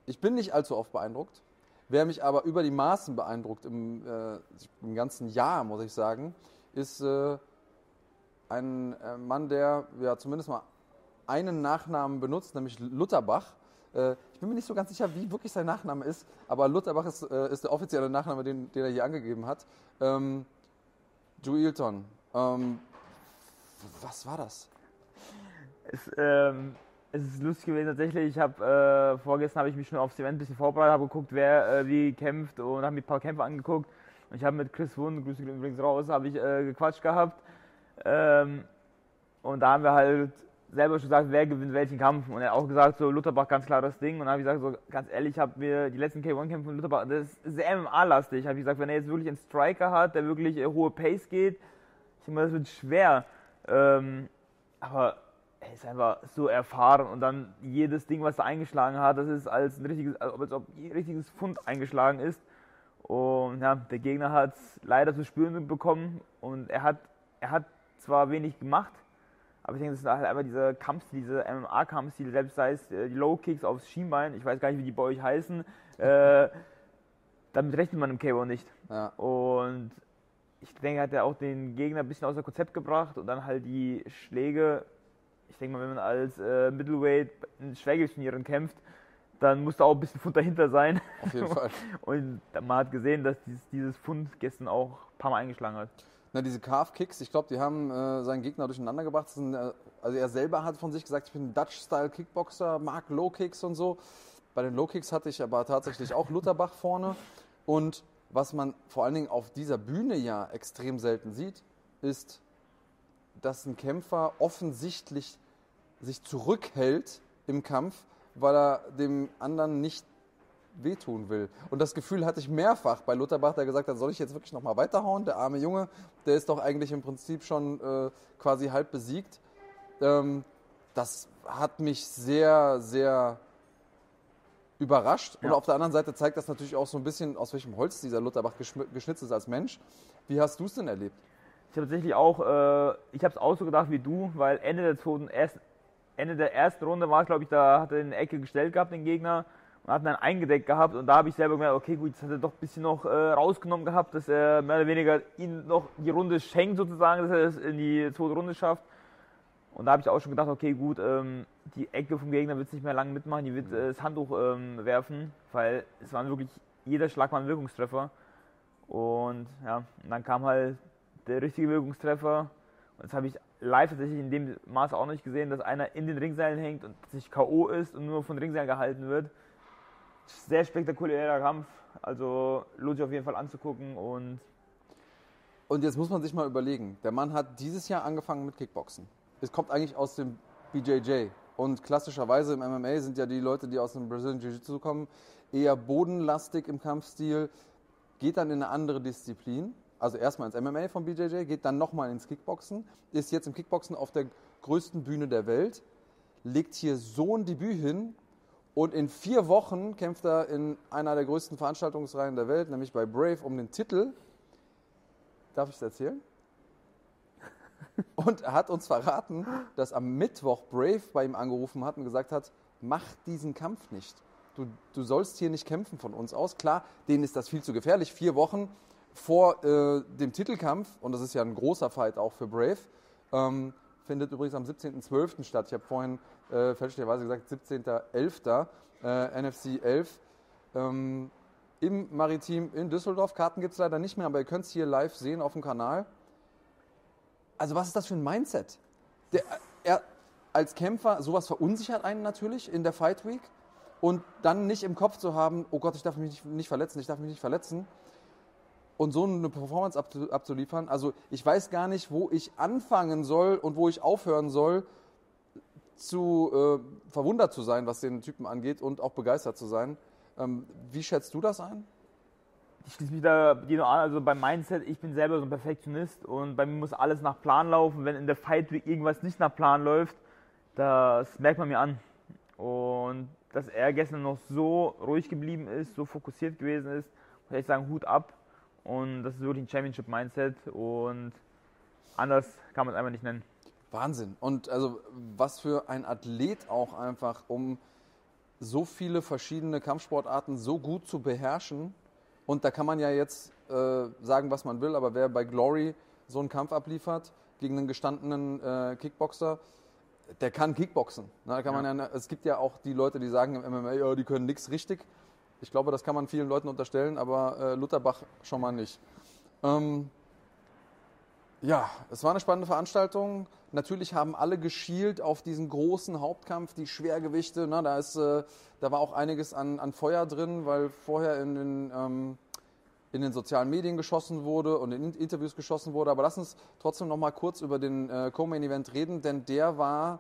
Speaker 1: ich bin nicht allzu oft beeindruckt. Wer mich aber über die Maßen beeindruckt im, äh, im ganzen Jahr, muss ich sagen, ist äh, ein äh, Mann, der ja zumindest mal einen Nachnamen benutzt, nämlich Lutherbach. Äh, ich bin mir nicht so ganz sicher, wie wirklich sein Nachname ist, aber Lutherbach ist, äh, ist der offizielle Nachname, den, den, er hier angegeben hat. Ähm, Juilton. Ähm, was war das?
Speaker 2: Es, ähm, es ist lustig gewesen tatsächlich. Ich habe äh, vorgestern habe ich mich schon aufs Event ein bisschen vorbereitet, habe geguckt, wer äh, wie kämpft und habe mir ein paar Kämpfe angeguckt. Und ich habe mit Chris Wund, Grüße übrigens raus, habe ich äh, gequatscht gehabt. Ähm, und da haben wir halt selber schon gesagt, wer gewinnt welchen Kampf. Und er hat auch gesagt, so Lutherbach ganz klar das Ding. Und dann habe ich gesagt, so ganz ehrlich, ich habe mir die letzten K1-Kämpfe von Lutherbach, das ist sehr MMA-lastig. Habe ich gesagt, wenn er jetzt wirklich einen Striker hat, der wirklich äh, hohe Pace geht, ich denke mal, das wird schwer. Ähm, aber er ist einfach so erfahren und dann jedes Ding, was er eingeschlagen hat, das ist als ein richtiges, als ob ein richtiges Pfund eingeschlagen ist. Und ja, der Gegner hat es leider zu spüren bekommen und er hat, er hat zwar wenig gemacht, aber ich denke, das ist halt einfach dieser Kampfstil, dieser MMA-Kampfstil, selbst sei es äh, die Low-Kicks aufs Schienbein, ich weiß gar nicht, wie die bei euch heißen, äh, damit rechnet man im KO nicht. Ja. Und ich denke, hat er auch den Gegner ein bisschen außer Konzept gebracht und dann halt die Schläge ich denke mal, wenn man als äh, Middleweight in Schwergewichtsturnieren kämpft, dann muss da auch ein bisschen Pfund dahinter sein.
Speaker 1: Auf jeden Fall.
Speaker 2: Und man hat gesehen, dass dieses, dieses Pfund gestern auch ein paar Mal eingeschlagen hat.
Speaker 1: Na, diese Calf-Kicks, ich glaube, die haben äh, seinen Gegner durcheinander gebracht. Sind, äh, also er selber hat von sich gesagt, ich bin ein Dutch-Style-Kickboxer, mag Low-Kicks und so. Bei den Low-Kicks hatte ich aber tatsächlich auch Lutherbach vorne. Und was man vor allen Dingen auf dieser Bühne ja extrem selten sieht, ist, dass ein Kämpfer offensichtlich sich zurückhält im Kampf, weil er dem anderen nicht wehtun will. Und das Gefühl hatte ich mehrfach bei Lutherbach, der gesagt hat, soll ich jetzt wirklich nochmal weiterhauen? Der arme Junge, der ist doch eigentlich im Prinzip schon äh, quasi halb besiegt. Ähm, das hat mich sehr, sehr überrascht. Ja. Und auf der anderen Seite zeigt das natürlich auch so ein bisschen, aus welchem Holz dieser Lutherbach geschnitzt ist als Mensch. Wie hast du es denn erlebt?
Speaker 2: Ich habe tatsächlich auch, äh, ich habe es auch so gedacht wie du, weil Ende der zweiten, erst, Ende der ersten Runde war es, glaube ich, da hat er in die Ecke gestellt gehabt, den Gegner, und hat ihn dann eingedeckt gehabt. Und da habe ich selber gemerkt, okay, gut, jetzt hat er doch ein bisschen noch äh, rausgenommen gehabt, dass er mehr oder weniger ihn noch die Runde schenkt, sozusagen, dass er es in die zweite Runde schafft. Und da habe ich auch schon gedacht, okay, gut, ähm, die Ecke vom Gegner wird es nicht mehr lange mitmachen, die wird äh, das Handtuch ähm, werfen, weil es waren wirklich, jeder Schlag war ein Wirkungstreffer. Und ja, und dann kam halt der richtige Wirkungstreffer. Und das habe ich live tatsächlich in dem Maße auch nicht gesehen, dass einer in den Ringseilen hängt und sich K.O. ist und nur von Ringseilen gehalten wird. Sehr spektakulärer Kampf, also lohnt sich auf jeden Fall anzugucken und.
Speaker 1: Und jetzt muss man sich mal überlegen, der Mann hat dieses Jahr angefangen mit Kickboxen. Es kommt eigentlich aus dem BJJ. Und klassischerweise im MMA sind ja die Leute, die aus dem Brazilian Jiu-Jitsu kommen, eher bodenlastig im Kampfstil, geht dann in eine andere Disziplin also erstmal ins MMA vom BJJ, geht dann nochmal ins Kickboxen, ist jetzt im Kickboxen auf der größten Bühne der Welt, legt hier so ein Debüt hin und in vier Wochen kämpft er in einer der größten Veranstaltungsreihen der Welt, nämlich bei Brave, um den Titel. Darf ich es erzählen? Und er hat uns verraten, dass am Mittwoch Brave bei ihm angerufen hat und gesagt hat, mach diesen Kampf nicht. Du, du sollst hier nicht kämpfen von uns aus. Klar, denen ist das viel zu gefährlich. Vier Wochen vor äh, dem Titelkampf, und das ist ja ein großer Fight auch für Brave, ähm, findet übrigens am 17.12. statt. Ich habe vorhin äh, fälschlicherweise gesagt 17.11. Äh, NFC 11 ähm, im Maritim in Düsseldorf. Karten gibt es leider nicht mehr, aber ihr könnt es hier live sehen auf dem Kanal. Also was ist das für ein Mindset? Der, er, als Kämpfer, sowas verunsichert einen natürlich in der Fight Week und dann nicht im Kopf zu haben, oh Gott, ich darf mich nicht, nicht verletzen, ich darf mich nicht verletzen und so eine Performance abzuliefern. Also ich weiß gar nicht, wo ich anfangen soll und wo ich aufhören soll, zu äh, verwundert zu sein, was den Typen angeht und auch begeistert zu sein. Ähm, wie schätzt du das ein?
Speaker 2: Ich schließe mich da dir an. Also beim Mindset, ich bin selber so ein Perfektionist und bei mir muss alles nach Plan laufen. Wenn in der Fight Week irgendwas nicht nach Plan läuft, das merkt man mir an. Und dass er gestern noch so ruhig geblieben ist, so fokussiert gewesen ist, muss ich sagen, Hut ab. Und das ist wirklich ein Championship-Mindset und anders kann man es einfach nicht nennen.
Speaker 1: Wahnsinn. Und also was für ein Athlet auch einfach, um so viele verschiedene Kampfsportarten so gut zu beherrschen. Und da kann man ja jetzt äh, sagen, was man will, aber wer bei Glory so einen Kampf abliefert gegen einen gestandenen äh, Kickboxer, der kann Kickboxen. Ne, da kann
Speaker 2: Ja.
Speaker 1: Man ja, es gibt ja auch die Leute, die sagen im MMA, ja, die können nichts richtig. Ich glaube, das kann man vielen Leuten unterstellen, aber äh, Lutherbach schon mal nicht. Ähm, ja, es war eine spannende Veranstaltung. Natürlich haben alle geschielt auf diesen großen Hauptkampf, die Schwergewichte. Ne, da, ist, äh, da war auch einiges an, an Feuer drin, weil vorher in den, ähm, in den sozialen Medien geschossen wurde und in Interviews geschossen wurde. Aber lass uns trotzdem noch mal kurz über den äh, Co-Main-Event reden, denn der war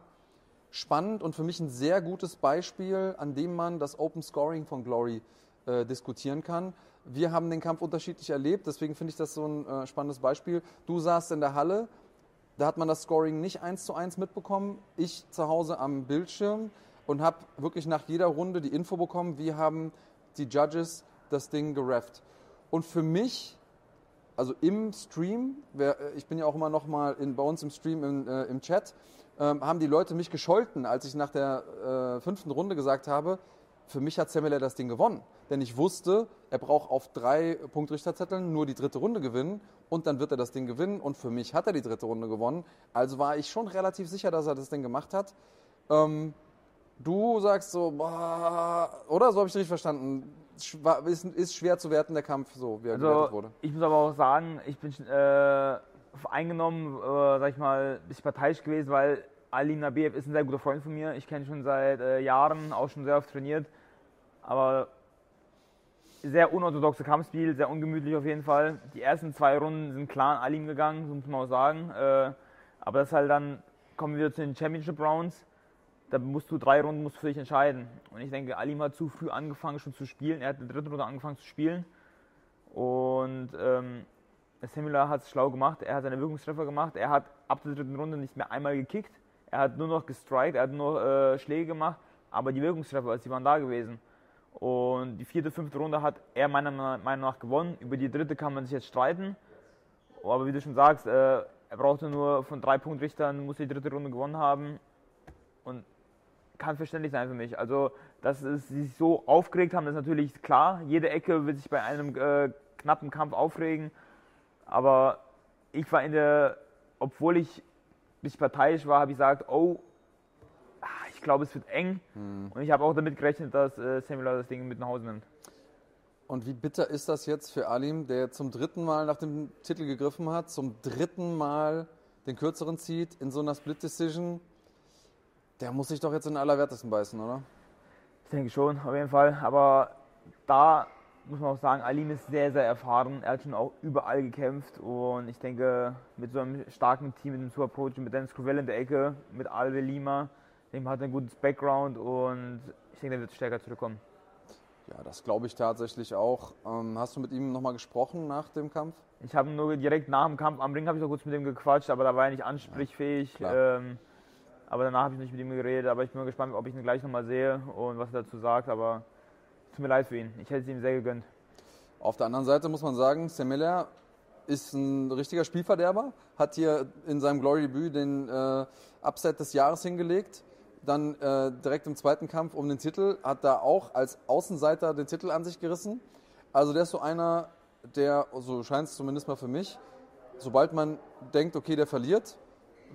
Speaker 1: spannend und für mich ein sehr gutes Beispiel, an dem man das Open Scoring von Glory äh, diskutieren kann. Wir haben den Kampf unterschiedlich erlebt, deswegen finde ich das so ein äh, spannendes Beispiel. Du saßt in der Halle, da hat man das Scoring nicht eins zu eins mitbekommen. Ich zu Hause am Bildschirm und habe wirklich nach jeder Runde die Info bekommen, wie haben die Judges das Ding gerefft. Und für mich, also im Stream, äh, ich bin ja auch immer noch mal in, bei uns im Stream im, äh, im Chat, ähm, haben die Leute mich gescholten, als ich nach der äh, fünften Runde gesagt habe, für mich hat Samuel das Ding gewonnen. Denn ich wusste, er braucht auf drei Punktrichterzetteln nur die dritte Runde gewinnen und dann wird er das Ding gewinnen. Und für mich hat er die dritte Runde gewonnen. Also war ich schon relativ sicher, dass er das Ding gemacht hat. Ähm, du sagst so, boah, oder so habe ich richtig verstanden. Ist, ist schwer zu werten, der Kampf, so wie er gewertet
Speaker 2: Also
Speaker 1: wurde.
Speaker 2: ich muss aber auch sagen, ich bin äh, eingenommen, äh, sag ich mal, ein bisschen parteiisch gewesen, weil Ali Nabiev ist ein sehr guter Freund von mir. Ich kenne ihn schon seit äh, Jahren, auch schon sehr oft trainiert. Aber sehr unorthodoxe Kampfstil, sehr ungemütlich auf jeden Fall. Die ersten zwei Runden sind klar an Alim gegangen, so muss man auch sagen. Äh, aber das ist halt dann, kommen wir zu den Championship Rounds. Da musst du drei Runden musst du für dich entscheiden. Und ich denke, Alim hat zu früh angefangen schon zu spielen. Er hat in der dritten Runde angefangen zu spielen. Und ähm, Simula hat es schlau gemacht. Er hat seine Wirkungstreffer gemacht. Er hat ab der dritten Runde nicht mehr einmal gekickt. Er hat nur noch gestrikt, er hat nur noch äh, Schläge gemacht. Aber die Wirkungstreffer, die waren da gewesen. Und die vierte, fünfte Runde hat er meiner Meinung nach gewonnen. Über die dritte kann man sich jetzt streiten. Aber wie du schon sagst, äh, er brauchte nur von drei Punktrichtern, muss die dritte Runde gewonnen haben. Und kann verständlich sein für mich. Also, dass sie sich so aufgeregt haben, ist natürlich klar. Jede Ecke wird sich bei einem äh, knappen Kampf aufregen. Aber ich war in der, obwohl ich bisschen parteiisch war, habe ich gesagt, oh, ah, ich glaube, es wird eng. Und ich habe auch damit gerechnet, dass äh, Samuel das Ding mit nach Hause nimmt.
Speaker 1: Und wie bitter ist das jetzt für Alim, der zum dritten Mal nach dem Titel gegriffen hat, zum dritten Mal den kürzeren zieht in so einer Split Decision? Der muss sich doch jetzt in den Allerwertesten beißen, oder?
Speaker 2: Ich denke schon, auf jeden Fall. Aber da muss man auch sagen, Alim ist sehr, sehr erfahren. Er hat schon auch überall gekämpft. Und ich denke, mit so einem starken Team, mit dem Super Approach, mit Dennis Crovell in der Ecke, mit Alve Lima, dem hat er ein gutes Background und ich denke, der wird stärker zurückkommen.
Speaker 1: Ja, das glaube ich tatsächlich auch. Ähm, hast du mit ihm nochmal gesprochen nach dem Kampf?
Speaker 2: Ich habe nur direkt nach dem Kampf am Ring habe ich noch kurz mit ihm gequatscht, aber da war er nicht ansprechfähig.
Speaker 1: klar.
Speaker 2: ähm, aber danach habe ich nicht mit ihm geredet. Aber ich bin mal gespannt, ob ich ihn gleich nochmal sehe und was er dazu sagt. Aber tut mir leid für ihn. Ich hätte es ihm sehr gegönnt.
Speaker 1: Auf der anderen Seite muss man sagen, Semiller ist ein richtiger Spielverderber, hat hier in seinem Glory-Debüt den äh, Upset des Jahres hingelegt. Dann äh, direkt im zweiten Kampf um den Titel hat da auch als Außenseiter den Titel an sich gerissen. Also der ist so einer, der, so scheint es zumindest mal für mich, sobald man denkt, okay, der verliert,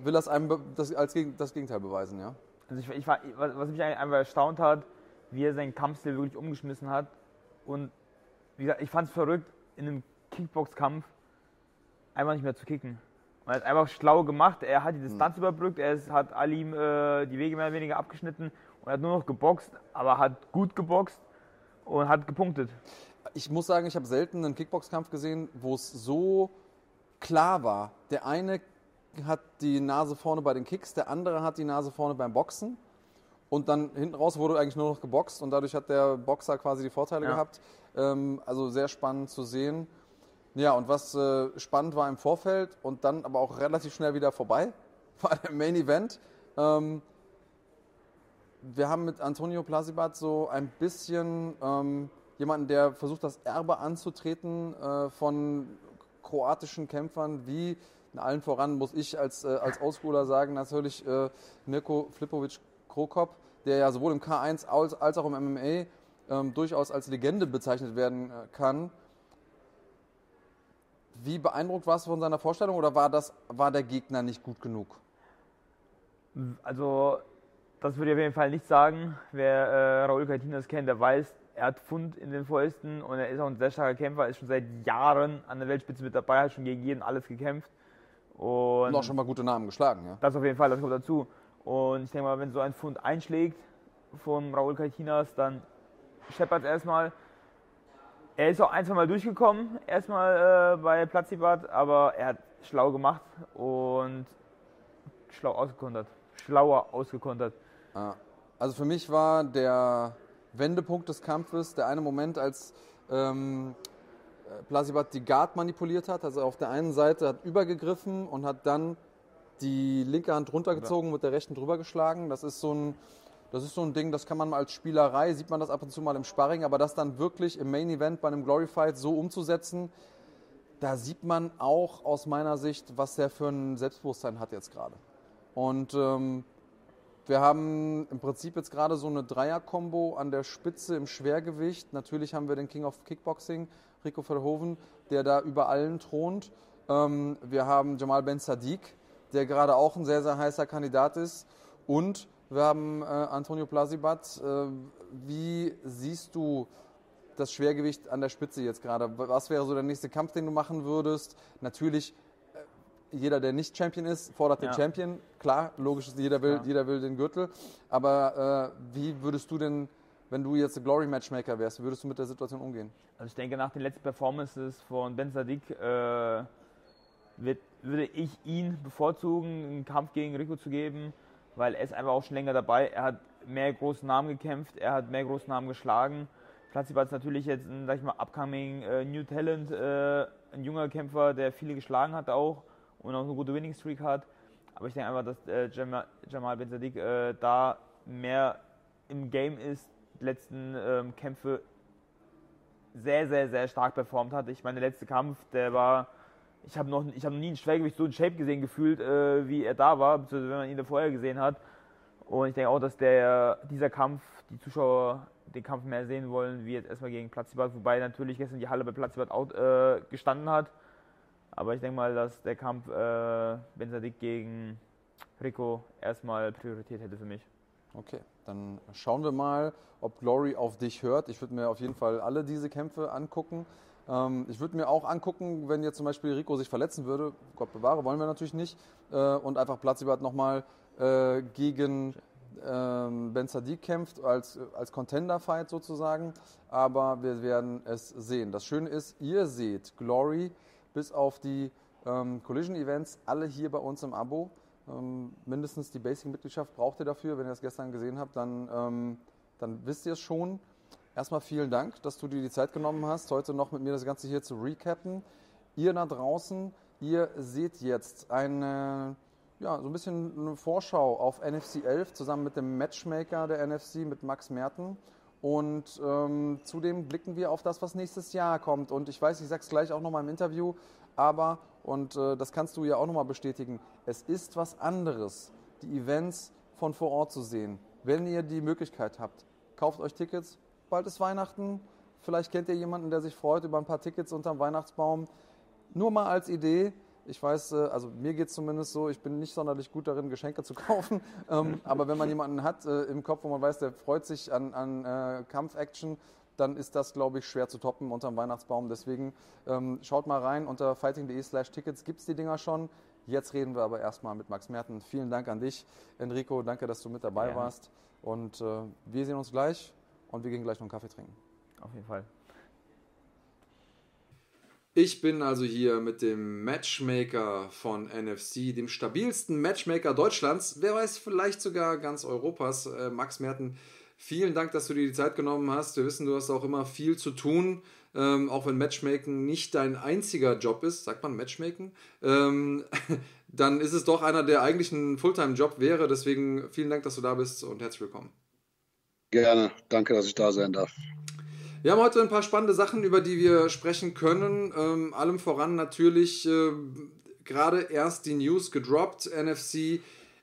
Speaker 1: will das einem das, als Geg- das Gegenteil beweisen, ja.
Speaker 2: Also ich, ich war, was mich einfach erstaunt hat, wie er seinen Kampfstil wirklich umgeschmissen hat. Und wie gesagt, ich fand es verrückt, in einem Kickbox-Kampf einfach nicht mehr zu kicken. Er hat einfach schlau gemacht. Er hat die Distanz überbrückt, er ist, hat Alim äh, die Wege mehr oder weniger abgeschnitten und hat nur noch geboxt, aber hat gut geboxt und hat gepunktet.
Speaker 1: Ich muss sagen, ich habe selten einen Kickboxkampf gesehen, wo es so klar war. Der eine hat die Nase vorne bei den Kicks, der andere hat die Nase vorne beim Boxen. Und dann hinten raus wurde eigentlich nur noch geboxt und dadurch hat der Boxer quasi die Vorteile
Speaker 2: Ja.
Speaker 1: gehabt. Ähm, also sehr spannend zu sehen. Ja, und was äh, spannend war im Vorfeld und dann aber auch relativ schnell wieder vorbei, war der Main Event. Ähm, wir haben mit Antonio Plasibat so ein bisschen ähm, jemanden, der versucht, das Erbe anzutreten äh, von kroatischen Kämpfern, wie in allen voran, muss ich als, äh, als Ausschooler sagen, natürlich äh, Mirko Flipovic Krokop, der ja sowohl im K1 als, als auch im MMA ähm, durchaus als Legende bezeichnet werden äh, kann. Wie beeindruckt warst du von seiner Vorstellung oder war, das, war der Gegner nicht gut genug?
Speaker 2: Also, das würde ich auf jeden Fall nicht sagen. Wer äh, Raul Cartinas kennt, der weiß, er hat Pfund in den Fäusten und er ist auch ein sehr starker Kämpfer, ist schon seit Jahren an der Weltspitze mit dabei, hat schon gegen jeden alles gekämpft.
Speaker 1: Und, und auch schon mal gute Namen geschlagen, ja.
Speaker 2: Das auf jeden Fall, das kommt dazu. Und ich denke mal, wenn so ein Pfund einschlägt von Raul Cartinas, dann scheppert es erstmal. Er ist auch ein, zwei Mal durchgekommen, erstmal äh, bei Platzibat, aber er hat schlau gemacht und schlau ausgekontert. Schlauer ausgekontert.
Speaker 1: Also für mich war der Wendepunkt des Kampfes der eine Moment, als ähm, Plasibat die Guard manipuliert hat. Also auf der einen Seite hat übergegriffen und hat dann die linke Hand runtergezogen, mit der rechten drüber geschlagen. Das ist so ein das ist so ein Ding, das kann man mal als Spielerei, sieht man das ab und zu mal im Sparring, aber das dann wirklich im Main Event bei einem Glory Fight so umzusetzen, da sieht man auch aus meiner Sicht, was der für ein Selbstbewusstsein hat jetzt gerade. Und ähm, wir haben im Prinzip jetzt gerade so eine Dreier-Kombo an der Spitze im Schwergewicht. Natürlich haben wir den King of Kickboxing, Rico Verhoeven, der da über allen thront. Ähm, wir haben Jamal Ben Sadiq, der gerade auch ein sehr, sehr heißer Kandidat ist. Und wir haben äh, Antonio Plasibat. Äh, wie siehst du das Schwergewicht an der Spitze jetzt gerade? Was wäre so der nächste Kampf, den du machen würdest? Natürlich, äh, jeder, der nicht Champion ist, fordert ja. den Champion. Klar, logisch ist, jeder will, ja. jeder will den Gürtel. Aber äh, wie würdest du denn, wenn du jetzt Glory Matchmaker wärst, würdest du mit der Situation umgehen?
Speaker 2: Also ich denke, nach den letzten Performances von Ben Sadiq äh, wird, würde ich ihn bevorzugen, einen Kampf gegen Rico zu geben weil er ist einfach auch schon länger dabei. Er hat mehr große Namen gekämpft, er hat mehr große Namen geschlagen. Platzibat ist natürlich jetzt ein, sag ich mal, upcoming äh, New Talent, äh, ein junger Kämpfer, der viele geschlagen hat auch und auch eine gute Winning Streak hat. Aber ich denke einfach, dass äh, Jamal, Jamal Ben Sadiq äh, da mehr im Game ist, die letzten ähm, Kämpfe sehr, sehr, sehr stark performt hat. Ich meine, der letzte Kampf, der war ich habe noch, hab noch nie ein Schwergewicht so in Shape gesehen gefühlt, äh, wie er da war, beziehungsweise wenn man ihn da vorher gesehen hat. Und ich denke auch, dass der, dieser Kampf, die Zuschauer den Kampf mehr sehen wollen, wie jetzt erstmal gegen Platzibat, wobei natürlich gestern die Halle bei Platzibat out, äh, gestanden hat. Aber ich denke mal, dass der Kampf äh, Benzadik gegen Rico erstmal Priorität hätte für mich.
Speaker 1: Okay, dann schauen wir mal, ob Glory auf dich hört. Ich würde mir auf jeden Fall alle diese Kämpfe angucken. Ähm, ich würde mir auch angucken, wenn jetzt zum Beispiel Rico sich verletzen würde, Gott bewahre, wollen wir natürlich nicht, äh, und einfach Platzibert nochmal äh, gegen ähm, Ben Sadiq kämpft, als, als Contender-Fight sozusagen. Aber wir werden es sehen. Das Schöne ist, ihr seht Glory bis auf die ähm, Collision-Events alle hier bei uns im Abo. Ähm, mindestens die Basic-Mitgliedschaft braucht ihr dafür. Wenn ihr das gestern gesehen habt, dann, ähm, dann wisst ihr es schon. Erstmal vielen Dank, dass du dir die Zeit genommen hast, heute noch mit mir das Ganze hier zu recappen. Ihr da draußen, ihr seht jetzt eine, ja, so ein bisschen eine Vorschau auf NFC 11 zusammen mit dem Matchmaker der NFC, mit Max Merten. Und ähm, zudem blicken wir auf das, was nächstes Jahr kommt. Und ich weiß, ich sage es gleich auch nochmal im Interview, aber, und äh, das kannst du ja auch nochmal bestätigen, es ist was anderes, die Events von vor Ort zu sehen. Wenn ihr die Möglichkeit habt, kauft euch Tickets, bald ist Weihnachten. Vielleicht kennt ihr jemanden, der sich freut über ein paar Tickets unterm Weihnachtsbaum. Nur mal als Idee. Ich weiß, äh, also mir geht es zumindest so, ich bin nicht sonderlich gut darin, Geschenke zu kaufen. Ähm, aber wenn man jemanden hat äh, im Kopf, wo man weiß, der freut sich an, an äh, Kampfaction, dann ist das, glaube ich, schwer zu toppen unterm Weihnachtsbaum. Deswegen ähm, schaut mal rein unter fighting.de slash Tickets gibt es die Dinger schon. Jetzt reden wir aber erstmal mit Max Merten. Vielen Dank an dich, Enrico. Danke, dass du mit dabei ja. warst. Und äh, wir sehen uns gleich und wir gehen gleich noch einen Kaffee trinken.
Speaker 2: Auf jeden Fall.
Speaker 1: Ich bin also hier mit dem Matchmaker von NFC, dem stabilsten Matchmaker Deutschlands, wer weiß, vielleicht sogar ganz Europas, äh, Max Merten. Vielen Dank, dass du dir die Zeit genommen hast. Wir wissen, du hast auch immer viel zu tun, ähm, auch wenn Matchmaking nicht dein einziger Job ist, sagt man Matchmaking, ähm, dann ist es doch einer, der eigentlich ein Fulltime-Job wäre. Deswegen vielen Dank, dass du da bist und herzlich willkommen.
Speaker 3: Gerne, danke, dass ich da sein darf.
Speaker 1: Wir haben heute ein paar spannende Sachen, über die wir sprechen können. Ähm, allem voran natürlich äh, gerade erst die News gedroppt. NFC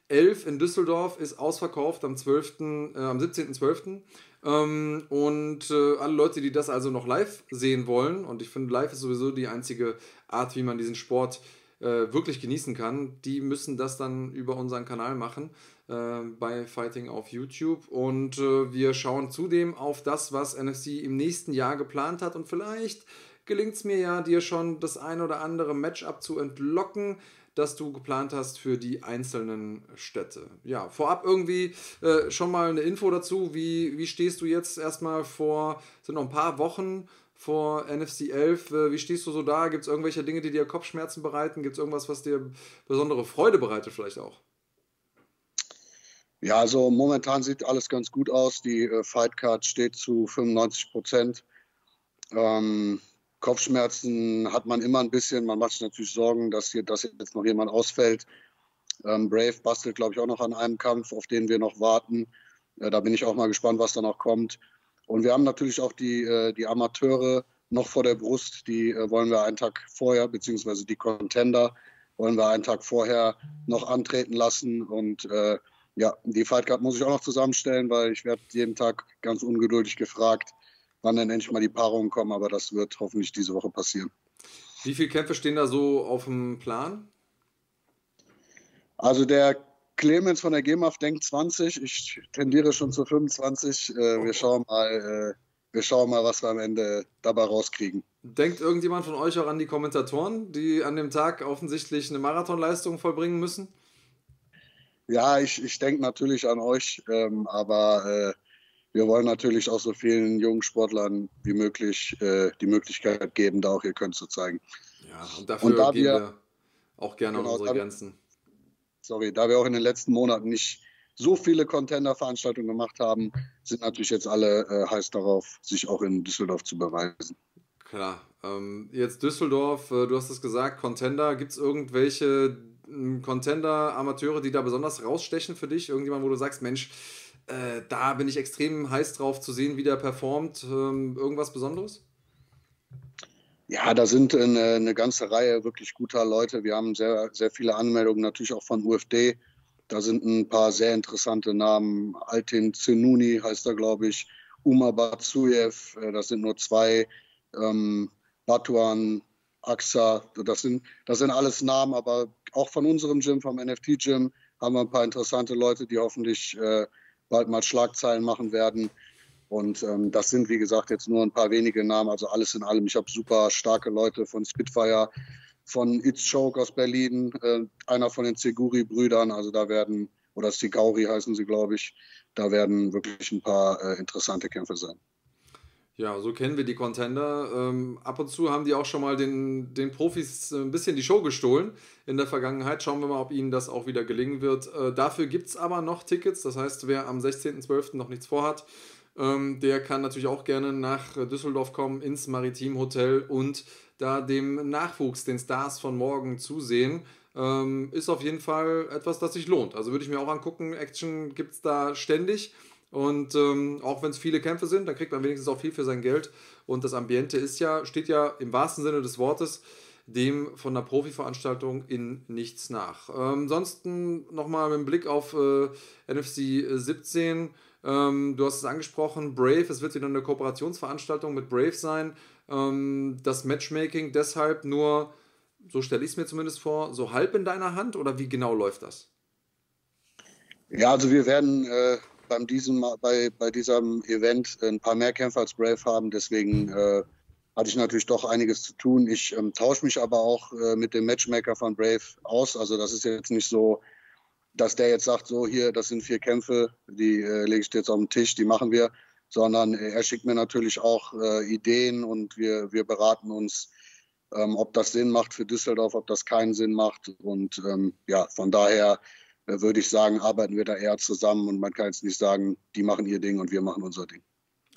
Speaker 1: 11 in Düsseldorf ist ausverkauft am, 12., äh, am 17.12. Ähm, und äh, alle Leute, die das also noch live sehen wollen, und ich finde, live ist sowieso die einzige Art, wie man diesen Sport äh, wirklich genießen kann, die müssen das dann über unseren Kanal machen. Äh, bei Fighting auf YouTube. Und äh, wir schauen zudem auf das, was NFC im nächsten Jahr geplant hat. Und vielleicht gelingt es mir ja, dir schon das ein oder andere Matchup zu entlocken das du geplant hast für die einzelnen Städte. Ja, vorab irgendwie äh, schon mal eine Info dazu. Wie, wie stehst du jetzt erstmal vor, sind noch ein paar Wochen vor NFC 11. Äh, wie stehst du so da? Gibt es irgendwelche Dinge, die dir Kopfschmerzen bereiten? Gibt es irgendwas, was dir besondere Freude bereitet vielleicht auch?
Speaker 3: Ja, also momentan sieht alles ganz gut aus. Die äh, Fightcard steht zu 95 Prozent. Ähm, Kopfschmerzen hat man immer ein bisschen. Man macht sich natürlich Sorgen, dass, hier, dass jetzt noch jemand ausfällt. Ähm, Brave bastelt, glaube ich, auch noch an einem Kampf, auf den wir noch warten. Äh, da bin ich auch mal gespannt, was da noch kommt. Und wir haben natürlich auch die, äh, die Amateure noch vor der Brust. Die äh, wollen wir einen Tag vorher, beziehungsweise die Contender wollen wir einen Tag vorher noch antreten lassen. Und äh, ja, die Fightcard muss ich auch noch zusammenstellen, weil ich werde jeden Tag ganz ungeduldig gefragt, wann dann endlich mal die Paarungen kommen. Aber das wird hoffentlich diese Woche passieren.
Speaker 1: Wie viele Kämpfe stehen da so auf dem Plan?
Speaker 3: Also der Clemens von der GEMAF denkt 20, ich tendiere schon zu 25. Äh, wir, schauen mal, äh, wir schauen mal, was wir am Ende dabei rauskriegen.
Speaker 1: Denkt irgendjemand von euch auch an die Kommentatoren, die an dem Tag offensichtlich eine Marathonleistung vollbringen müssen?
Speaker 3: Ja, ich, ich denke natürlich an euch, ähm, aber äh, wir wollen natürlich auch so vielen jungen Sportlern wie möglich äh, die Möglichkeit geben, da auch ihr Können zu zeigen.
Speaker 1: Ja, und dafür und da gehen wir, wir auch gerne genau, unsere Grenzen
Speaker 3: sorry, da wir auch in den letzten Monaten nicht so viele Contender-Veranstaltungen gemacht haben, sind natürlich jetzt alle äh, heiß darauf, sich auch in Düsseldorf zu beweisen.
Speaker 1: Klar. Ähm, jetzt Düsseldorf, äh, du hast es gesagt, Contender. Gibt es irgendwelche äh, Contender-Amateure, die da besonders rausstechen für dich? Irgendjemand, wo du sagst, Mensch, äh, da bin ich extrem heiß drauf zu sehen, wie der performt. Ähm, irgendwas Besonderes?
Speaker 3: Ja, da sind eine, eine, ganze Reihe wirklich guter Leute. Wir haben sehr, sehr viele Anmeldungen, natürlich auch von UFD. Da sind ein paar sehr interessante Namen. Altin Zenuni heißt er, glaube ich. Uma Batsuyev, äh, das sind nur zwei. Ähm, Batuan, Axa, das sind, das sind alles Namen, aber auch von unserem Gym, vom NFT-Gym, haben wir ein paar interessante Leute, die hoffentlich äh, bald mal Schlagzeilen machen werden. Und ähm, das sind, wie gesagt, jetzt nur ein paar wenige Namen, also alles in allem. Ich habe super starke Leute von Spitfire, von It's Choke aus Berlin, äh, einer von den Seguri-Brüdern, also da werden, oder Sigauri heißen sie, glaube ich, da werden wirklich ein paar äh, interessante Kämpfe sein.
Speaker 1: Ja, so kennen wir die Contender. Ähm, ab und zu haben die auch schon mal den, den Profis ein bisschen die Show gestohlen in der Vergangenheit. Schauen wir mal, ob ihnen das auch wieder gelingen wird. Äh, dafür gibt es aber noch Tickets. Das heißt, wer am 16.12. noch nichts vorhat, ähm, der kann natürlich auch gerne nach Düsseldorf kommen, ins Maritim Hotel und da dem Nachwuchs, den Stars von morgen zusehen. Ähm, ist auf jeden Fall etwas, das sich lohnt. Also würde ich mir auch angucken. Action gibt es da ständig. Und ähm, auch wenn es viele Kämpfe sind, dann kriegt man wenigstens auch viel für sein Geld. Und das Ambiente ist ja, steht ja im wahrsten Sinne des Wortes dem von einer Profi-Veranstaltung in nichts nach. Ähm, ansonsten nochmal mit Blick auf äh, NFC 17 ähm, du hast es angesprochen, Brave, es wird wieder eine Kooperationsveranstaltung mit Brave sein. Ähm, das Matchmaking deshalb nur, so stelle ich es mir zumindest vor, so halb in deiner Hand oder wie genau läuft das?
Speaker 3: Ja, also wir werden äh, beim diesem, bei, bei diesem Event ein paar mehr Kämpfer als Brave haben, deswegen äh, hatte ich natürlich doch einiges zu tun. Ich ähm, tausche mich aber auch äh, mit dem Matchmaker von Brave aus. Also das ist jetzt nicht so, dass der jetzt sagt, so hier, das sind vier Kämpfe, die äh, lege ich jetzt auf den Tisch, die machen wir, sondern er schickt mir natürlich auch äh, Ideen und wir, wir beraten uns, ähm, ob das Sinn macht für Düsseldorf, ob das keinen Sinn macht. Und ähm, ja, von daher würde ich sagen, arbeiten wir da eher zusammen und man kann jetzt nicht sagen, die machen ihr Ding und wir machen unser Ding.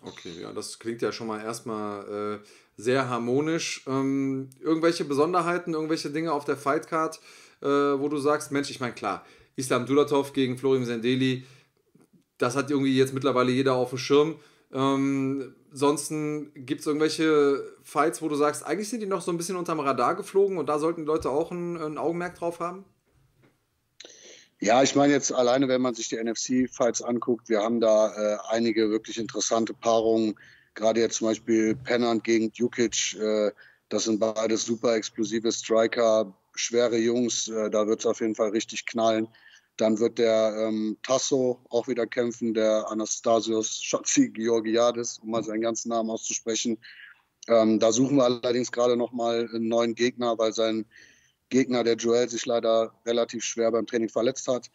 Speaker 1: Okay, ja, das klingt ja schon mal erstmal äh, sehr harmonisch. Ähm, irgendwelche Besonderheiten, irgendwelche Dinge auf der Fightcard, äh, wo du sagst, Mensch, ich meine, klar, Islam Dulatov gegen Florim Sendeli, das hat irgendwie jetzt mittlerweile jeder auf dem Schirm. Ähm, ansonsten gibt es irgendwelche Fights, wo du sagst, eigentlich sind die noch so ein bisschen unterm Radar geflogen und da sollten die Leute auch ein, ein Augenmerk drauf haben?
Speaker 3: Ja, ich meine jetzt alleine, wenn man sich die NFC-Fights anguckt, wir haben da äh, einige wirklich interessante Paarungen. Gerade jetzt zum Beispiel Pennant gegen Djukic. Äh, das sind beides super explosive Striker, schwere Jungs. Äh, da wird es auf jeden Fall richtig knallen. Dann wird der ähm, Tasso auch wieder kämpfen, der Anastasios Schatzi Georgiadis, um mal seinen ganzen Namen auszusprechen. Ähm, da suchen wir allerdings gerade noch mal einen neuen Gegner, weil sein Gegner, der Joel, sich leider relativ schwer beim Training verletzt hat.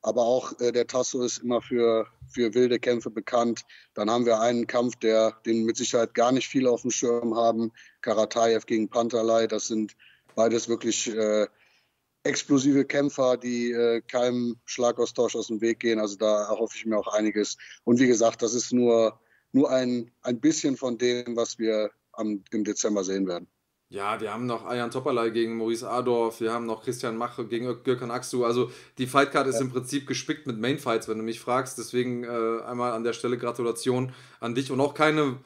Speaker 3: Aber auch äh, der Tasso ist immer für, für wilde Kämpfe bekannt. Dann haben wir einen Kampf, der, den mit Sicherheit gar nicht viele auf dem Schirm haben. Karatayev gegen Pantalei. Das sind beides wirklich äh, explosive Kämpfer, die äh, keinem Schlagaustausch aus dem Weg gehen. Also da erhoffe ich mir auch einiges. Und wie gesagt, das ist nur, nur ein, ein bisschen von dem, was wir am, im Dezember sehen werden.
Speaker 1: Ja, wir haben noch Ayan Topperlei gegen Maurice Adorf, wir haben noch Christian Mache gegen Gökhan Aksu. Also die Fightcard ist ja. im Prinzip gespickt mit Mainfights, wenn du mich fragst. Deswegen äh, einmal an der Stelle Gratulation an dich und auch keine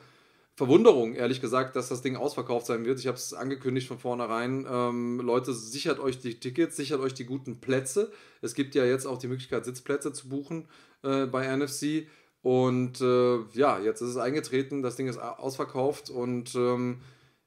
Speaker 1: Verwunderung, ehrlich gesagt, dass das Ding ausverkauft sein wird. Ich habe es angekündigt von vornherein. Ähm, Leute, sichert euch die Tickets, sichert euch die guten Plätze. Es gibt ja jetzt auch die Möglichkeit, Sitzplätze zu buchen äh, bei NFC. Und äh, ja, jetzt ist es eingetreten, das Ding ist ausverkauft und ähm,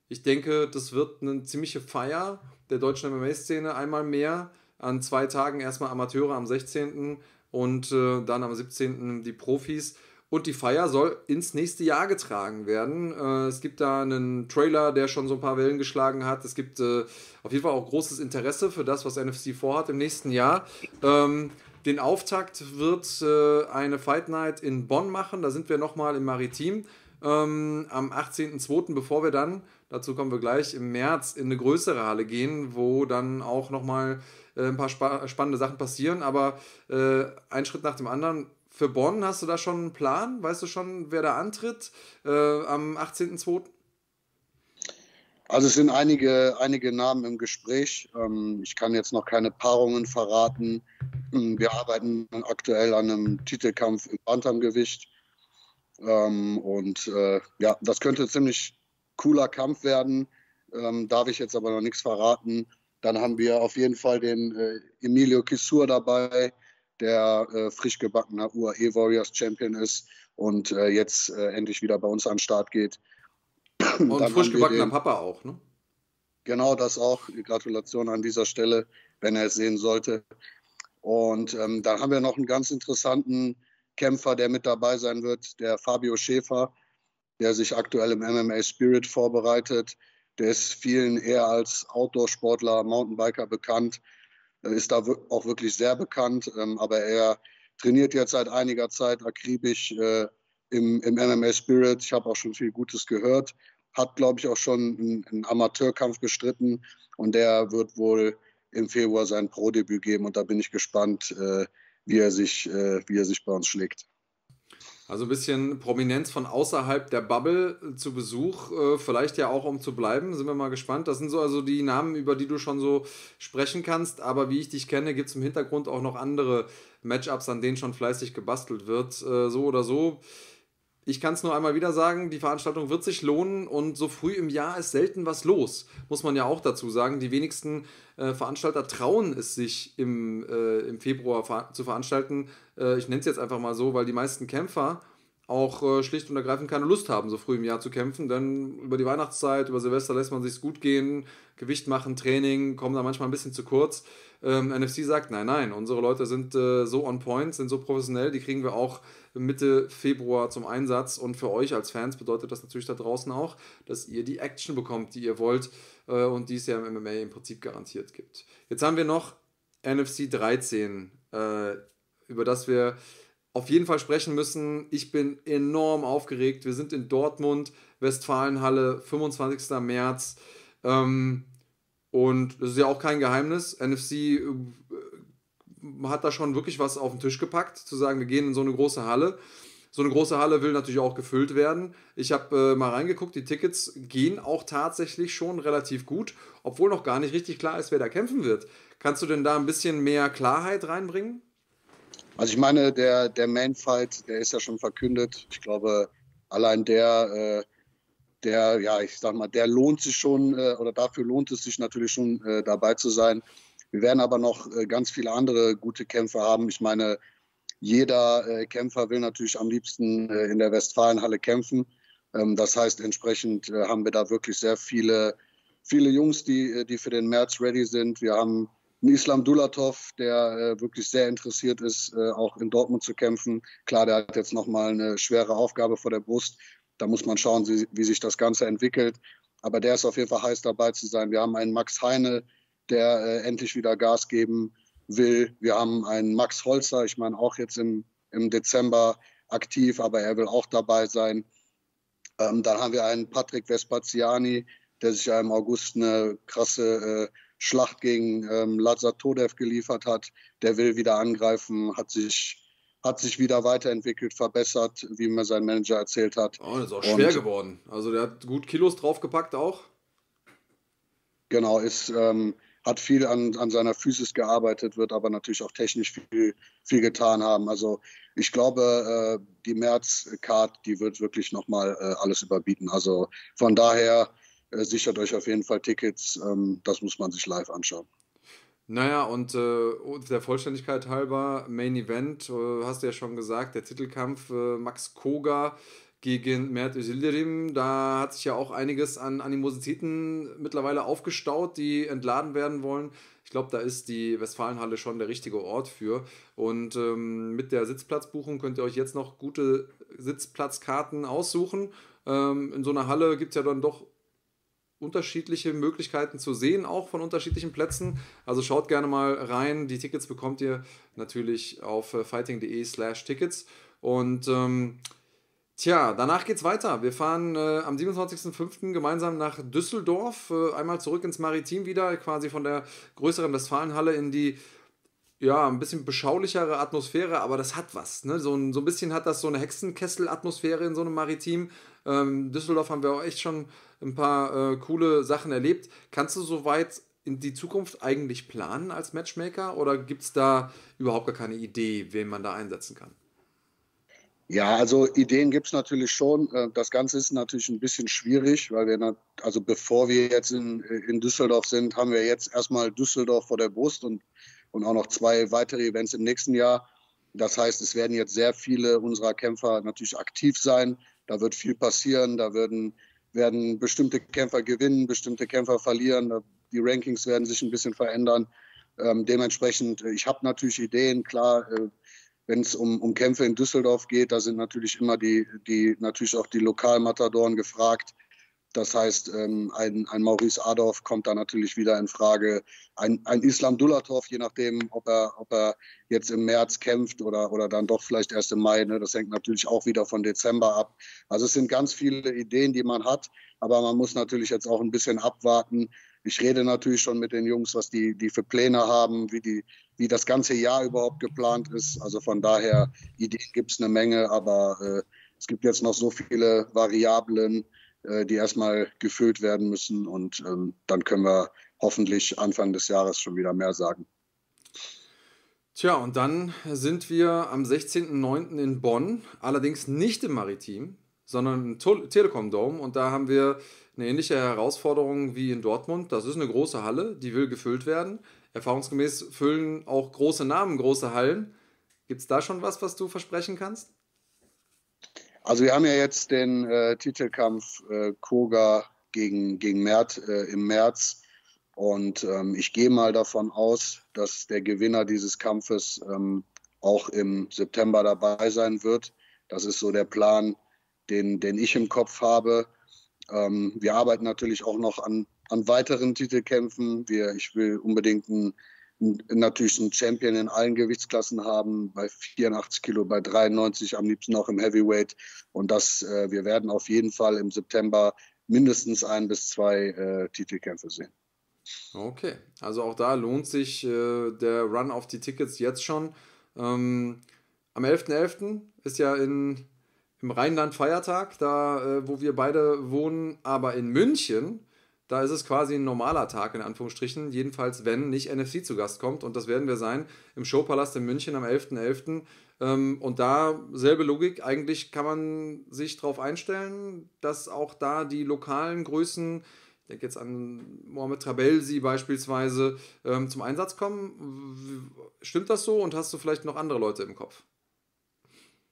Speaker 1: ich denke, das wird eine ziemliche Feier der deutschen MMA-Szene einmal mehr. An zwei Tagen erstmal Amateure am 16. und äh, dann am 17. die Profis. Und die Feier soll ins nächste Jahr getragen werden. Äh, es gibt da einen Trailer, der schon so ein paar Wellen geschlagen hat. Es gibt äh, auf jeden Fall auch großes Interesse für das, was NFC vorhat im nächsten Jahr. Ähm, den Auftakt wird äh, eine Fight Night in Bonn machen. Da sind wir nochmal im Maritim ähm, am 18.02., bevor wir dann, dazu kommen wir gleich, im März in eine größere Halle gehen, wo dann auch nochmal äh, ein paar spa spannende Sachen passieren. Aber äh, ein Schritt nach dem anderen. Für Bonn hast du da schon einen Plan? Weißt du schon, wer da antritt äh, am 18.02.?
Speaker 3: Also es sind einige, einige Namen im Gespräch. Ähm, ich kann jetzt noch keine Paarungen verraten. Ähm, wir arbeiten aktuell an einem Titelkampf im Bantamgewicht. Ähm, und äh, ja, das könnte ziemlich cooler Kampf werden. Ähm, darf ich jetzt aber noch nichts verraten. Dann haben wir auf jeden Fall den äh, Emilio Kisur dabei, der äh, frisch gebackener UAE Warriors Champion ist und äh, jetzt äh, endlich wieder bei uns an den Start geht.
Speaker 1: Und frisch gebackener Papa auch, ne?
Speaker 3: Genau, das auch. Gratulation an dieser Stelle, wenn er es sehen sollte. Und ähm, dann haben wir noch einen ganz interessanten Kämpfer, der mit dabei sein wird, der Fabio Schäfer, der sich aktuell im MMA Spirit vorbereitet. Der ist vielen eher als Outdoor-Sportler, Mountainbiker bekannt, ist da auch wirklich sehr bekannt, ähm, aber er trainiert jetzt seit einiger Zeit akribisch äh, im, im MMA Spirit. Ich habe auch schon viel Gutes gehört. Hat, glaube ich, auch schon einen, Amateurkampf bestritten und der wird wohl im Februar sein Pro-Debüt geben und da bin ich gespannt, äh, wie, er sich, äh, wie er sich bei uns schlägt.
Speaker 1: Also ein bisschen Prominenz von außerhalb der Bubble zu Besuch, äh, vielleicht ja auch um zu bleiben, sind wir mal gespannt. Das sind so also die Namen, über die du schon so sprechen kannst, aber wie ich dich kenne, gibt es im Hintergrund auch noch andere Matchups, an denen schon fleißig gebastelt wird. Äh, so oder so ich kann es nur einmal wieder sagen, die Veranstaltung wird sich lohnen und so früh im Jahr ist selten was los, muss man ja auch dazu sagen. Die wenigsten äh, Veranstalter trauen es sich im, äh, im Februar ver zu veranstalten. Äh, ich nenne es jetzt einfach mal so, weil die meisten Kämpfer auch äh, schlicht und ergreifend keine Lust haben, so früh im Jahr zu kämpfen. Denn über die Weihnachtszeit, über Silvester lässt man sich gut gehen, Gewicht machen, Training, kommen da manchmal ein bisschen zu kurz. Ähm, NFC sagt, nein, nein, unsere Leute sind äh, so on point, sind so professionell, die kriegen wir auch Mitte Februar zum Einsatz. Und für euch als Fans bedeutet das natürlich da draußen auch, dass ihr die Action bekommt, die ihr wollt äh, und die es ja im MMA im Prinzip garantiert gibt. Jetzt haben wir noch NFC 13, äh, über das wir auf jeden Fall sprechen müssen. Ich bin enorm aufgeregt. Wir sind in Dortmund, Westfalenhalle, 25. März. Ähm, und das ist ja auch kein Geheimnis. NFC äh, hat da schon wirklich was auf den Tisch gepackt, zu sagen, wir gehen in so eine große Halle. So eine große Halle will natürlich auch gefüllt werden. Ich habe äh, mal reingeguckt, die Tickets gehen auch tatsächlich schon relativ gut, obwohl noch gar nicht richtig klar ist, wer da kämpfen wird. Kannst du denn da ein bisschen mehr Klarheit reinbringen?
Speaker 3: Also ich meine, der, der Main Fight, der ist ja schon verkündet. Ich glaube, allein der, äh, der, ja, ich sag mal, der lohnt sich schon äh, oder dafür lohnt es sich natürlich schon äh, dabei zu sein. Wir werden aber noch äh, ganz viele andere gute Kämpfe haben. Ich meine, jeder äh, Kämpfer will natürlich am liebsten äh, in der Westfalenhalle kämpfen. Ähm, das heißt, entsprechend haben wir da wirklich sehr viele, viele Jungs, die, die für den März ready sind. Wir haben ein Islam Dulatov, der wirklich sehr interessiert ist, auch in Dortmund zu kämpfen. Klar, der hat jetzt nochmal eine schwere Aufgabe vor der Brust. Da muss man schauen, wie, sich das Ganze entwickelt. Aber der ist auf jeden Fall heiß dabei zu sein. Wir haben einen Max Heine, der äh, endlich wieder Gas geben will. Wir haben einen Max Holzer, ich meine auch jetzt im, im Dezember aktiv, aber er will auch dabei sein. Ähm, dann haben wir einen Patrick Vespaziani, der sich ja im August eine krasse äh, Schlacht gegen ähm, Lazar Todev geliefert hat. Der will wieder angreifen, hat sich, hat sich wieder weiterentwickelt, verbessert, wie mir sein Manager erzählt hat.
Speaker 1: Oh, das ist auch schwer geworden. Also der hat gut Kilos draufgepackt auch.
Speaker 3: Genau, ist, ähm, hat viel an, an seiner Physis gearbeitet, wird aber natürlich auch technisch viel, viel getan haben. Also ich glaube, äh, die März-Card, die wird wirklich nochmal äh, alles überbieten. Also von daher äh, sichert euch auf jeden Fall Tickets. Ähm, das muss man sich live anschauen.
Speaker 1: Naja, und äh, der Vollständigkeit halber, Main Event, äh, hast du ja schon gesagt, der Titelkampf äh, Max Koga gegen Mert Özildirim. Da hat sich ja auch einiges an Animositäten mittlerweile aufgestaut, die entladen werden wollen. Ich glaube, da ist die Westfalenhalle schon der richtige Ort für. Und ähm, mit der Sitzplatzbuchung könnt ihr euch jetzt noch gute Sitzplatzkarten aussuchen. Ähm, in so einer Halle gibt es ja dann doch unterschiedliche Möglichkeiten zu sehen, auch von unterschiedlichen Plätzen. Also schaut gerne mal rein. Die Tickets bekommt ihr natürlich auf äh, fighting.de slash Tickets. Und ähm, tja, danach geht's weiter. Wir fahren äh, am 27.05. gemeinsam nach Düsseldorf, äh, einmal zurück ins Maritim wieder, quasi von der größeren Westfalenhalle in die ja, ein bisschen beschaulichere Atmosphäre, aber das hat was. Ne? So, ein, so ein bisschen hat das so eine Hexenkessel-Atmosphäre in so einem Maritim. Ähm, Düsseldorf haben wir auch echt schon ein paar äh, coole Sachen erlebt. Kannst du soweit in die Zukunft eigentlich planen als Matchmaker oder gibt es da überhaupt gar keine Idee, wen man da einsetzen kann?
Speaker 3: Ja, also Ideen gibt es natürlich schon. Äh, das Ganze ist natürlich ein bisschen schwierig, weil wir, also bevor wir jetzt in, in Düsseldorf sind, haben wir jetzt erstmal Düsseldorf vor der Brust und, und auch noch zwei weitere Events im nächsten Jahr. Das heißt, es werden jetzt sehr viele unserer Kämpfer natürlich aktiv sein. Da wird viel passieren, da werden werden bestimmte Kämpfer gewinnen, bestimmte Kämpfer verlieren. Die Rankings werden sich ein bisschen verändern. Ähm, dementsprechend, äh, ich habe natürlich Ideen, klar, äh, wenn es um, um Kämpfe in Düsseldorf geht, da sind natürlich immer die, die natürlich auch die Lokalmatadoren gefragt. Das heißt, ähm, ein, ein Maurice Adorf kommt da natürlich wieder in Frage. Ein, ein Islam Dulatov, je nachdem, ob er, ob er jetzt im März kämpft oder, oder dann doch vielleicht erst im Mai. Ne? Das hängt natürlich auch wieder von Dezember ab. Also es sind ganz viele Ideen, die man hat, aber man muss natürlich jetzt auch ein bisschen abwarten. Ich rede natürlich schon mit den Jungs, was die, die für Pläne haben, wie, die, wie das ganze Jahr überhaupt geplant ist. Also von daher, Ideen gibt es eine Menge, aber äh, es gibt jetzt noch so viele Variablen äh, die erstmal gefüllt werden müssen. Und ähm, dann können wir hoffentlich Anfang des Jahres schon wieder mehr sagen.
Speaker 1: Tja, und dann sind wir am 16.09. in Bonn, allerdings nicht im Maritim, sondern im Telekom Dome. Und da haben wir eine ähnliche Herausforderung wie in Dortmund. Das ist eine große Halle, die will gefüllt werden. Erfahrungsgemäß füllen auch große Namen große Hallen. Gibt es da schon was, was du versprechen kannst?
Speaker 3: Also wir haben ja jetzt den äh, Titelkampf äh, Koga gegen, gegen Mert äh, im März. Und ähm, ich gehe mal davon aus, dass der Gewinner dieses Kampfes ähm, auch im September dabei sein wird. Das ist so der Plan, den, den ich im Kopf habe. Ähm, wir arbeiten natürlich auch noch an, an weiteren Titelkämpfen. Wir, ich will unbedingt einen natürlich einen Champion in allen Gewichtsklassen haben, bei 84 Kilo, bei 93, am liebsten auch im Heavyweight. Und das, äh, wir werden auf jeden Fall im September mindestens ein bis zwei äh, Titelkämpfe sehen.
Speaker 1: Okay, also auch da lohnt sich äh, der Run auf die Tickets jetzt schon. Ähm, am 11.11. .11. ist ja in, im Rheinland Feiertag, da äh, wo wir beide wohnen, aber in München da ist es quasi ein normaler Tag in Anführungsstrichen, jedenfalls wenn nicht NFC zu Gast kommt und das werden wir sein im Showpalast in München am 11.11. .11. Ähm, und da selbe Logik, eigentlich kann man sich darauf einstellen, dass auch da die lokalen Größen, ich denke jetzt an Mohamed Trabelsi beispielsweise, ähm, zum Einsatz kommen. Stimmt das so und hast du vielleicht noch andere Leute im Kopf?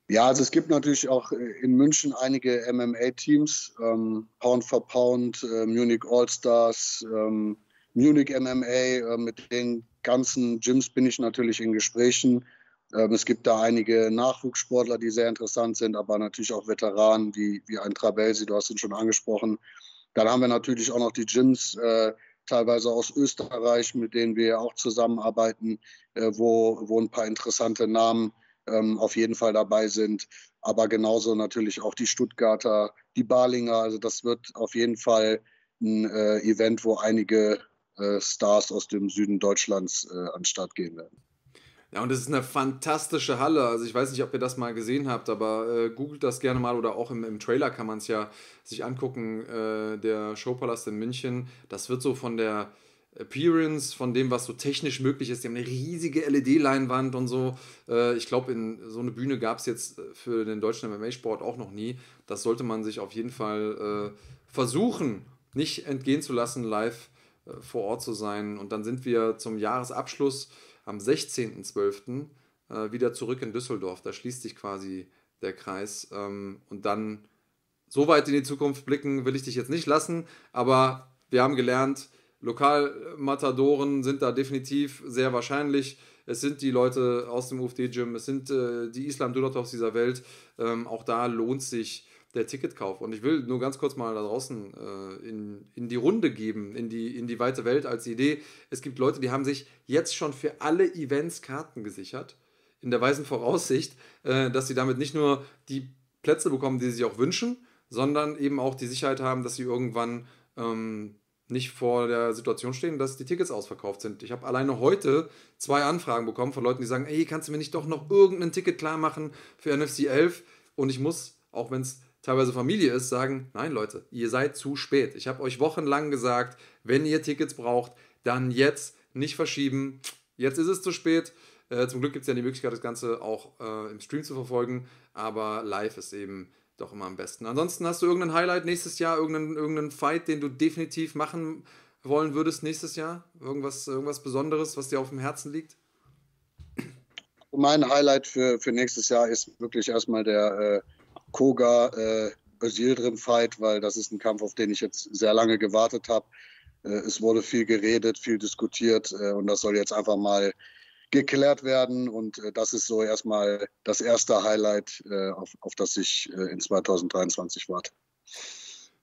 Speaker 3: Ja, also es gibt natürlich auch äh, in München einige MMA-Teams, ähm, Pound for Pound, äh, Munich All-Stars, ähm, Munich MMA, äh, mit den ganzen Gyms bin ich natürlich in Gesprächen. Ähm, es gibt da einige Nachwuchssportler, die sehr interessant sind, aber natürlich auch Veteranen wie, wie ein Trabelsi, du hast ihn schon angesprochen. Dann haben wir natürlich auch noch die Gyms, äh, teilweise aus Österreich, mit denen wir auch zusammenarbeiten, äh, wo, wo ein paar interessante Namen ähm, auf jeden Fall dabei sind. Aber genauso natürlich auch die Stuttgarter, die Balinger. Also das wird auf jeden Fall ein äh, Event, wo einige äh, Stars aus dem Süden Deutschlands äh, an den Start gehen werden.
Speaker 1: Ja, und es ist eine fantastische Halle. Also ich weiß nicht, ob ihr das mal gesehen habt, aber äh, googelt das gerne mal oder auch im, im Trailer kann man es ja sich angucken. Äh, der Showpalast in München, das wird so von der Appearance, von dem, was so technisch möglich ist. Die haben eine riesige LED-Leinwand und so. Äh, ich glaube, in so eine Bühne gab es jetzt für den deutschen MMA-Sport auch noch nie. Das sollte man sich auf jeden Fall äh, versuchen, nicht entgehen zu lassen, live äh, vor Ort zu sein. Und dann sind wir zum Jahresabschluss am 16.12. Äh, wieder zurück in Düsseldorf. Da schließt sich quasi der Kreis. Ähm, und dann so weit in die Zukunft blicken will ich dich jetzt nicht lassen, aber wir haben gelernt, Lokalmatadoren sind da definitiv sehr wahrscheinlich. Es sind die Leute aus dem UFD-Gym, es sind äh, die Islam Dulatovs dieser Welt. Ähm, auch da lohnt sich der Ticketkauf. Und ich will nur ganz kurz mal da draußen äh, in, in die Runde geben, in die, in die weite Welt als Idee. Es gibt Leute, die haben sich jetzt schon für alle Events Karten gesichert, in der weisen Voraussicht, äh, dass sie damit nicht nur die Plätze bekommen, die sie sich auch wünschen, sondern eben auch die Sicherheit haben, dass sie irgendwann ähm, nicht vor der Situation stehen, dass die Tickets ausverkauft sind. Ich habe alleine heute zwei Anfragen bekommen von Leuten, die sagen, ey, kannst du mir nicht doch noch irgendein Ticket klar machen für NFC 11? Und ich muss, auch wenn es teilweise Familie ist, sagen, nein Leute, ihr seid zu spät. Ich habe euch wochenlang gesagt, wenn ihr Tickets braucht, dann jetzt nicht verschieben. Jetzt ist es zu spät. Äh, zum Glück gibt es ja die Möglichkeit, das Ganze auch äh, im Stream zu verfolgen, aber live ist eben doch immer am besten. Ansonsten hast du irgendein Highlight nächstes Jahr, irgendeinen, irgendeinen Fight, den du definitiv machen wollen würdest nächstes Jahr? Irgendwas, irgendwas Besonderes, was dir auf dem Herzen liegt?
Speaker 3: Mein Highlight für, für nächstes Jahr ist wirklich erstmal der äh, Koga äh, Özildirim Fight, weil das ist ein Kampf, auf den ich jetzt sehr lange gewartet habe. Äh, es wurde viel geredet, viel diskutiert äh, und das soll jetzt einfach mal geklärt werden. Und äh, das ist so erstmal das erste Highlight, äh, auf, auf das ich äh, in 2023 warte.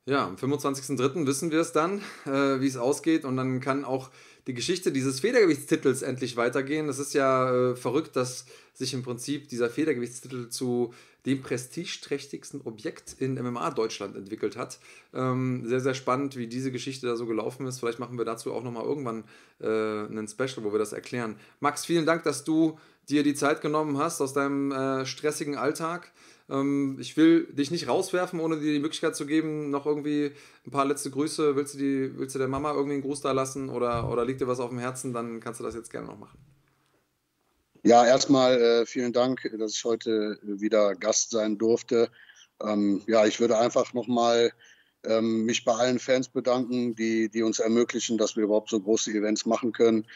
Speaker 1: Ja, am 25.03. wissen wir es dann, äh, wie es ausgeht. Und dann kann auch die Geschichte dieses Federgewichtstitels endlich weitergehen. Es ist ja äh, verrückt, dass sich im Prinzip dieser Federgewichtstitel zu dem prestigeträchtigsten Objekt in MMA Deutschland entwickelt hat. Ähm, sehr, sehr spannend, wie diese Geschichte da so gelaufen ist. Vielleicht machen wir dazu auch nochmal irgendwann äh, einen Special, wo wir das erklären. Max, vielen Dank, dass du dir die Zeit genommen hast aus deinem äh, stressigen Alltag. Ähm, ich will dich nicht rauswerfen, ohne dir die Möglichkeit zu geben, noch irgendwie ein paar letzte Grüße. Willst du, die, willst du der Mama irgendwie einen Gruß da lassen oder, oder liegt dir was auf dem Herzen? Dann kannst du das jetzt gerne noch machen.
Speaker 3: Ja, erstmal äh, vielen Dank, dass ich heute wieder Gast sein durfte. Ähm, ja, ich würde einfach nochmal ähm, mich bei allen Fans bedanken, die, die uns ermöglichen, dass wir überhaupt so große Events machen können.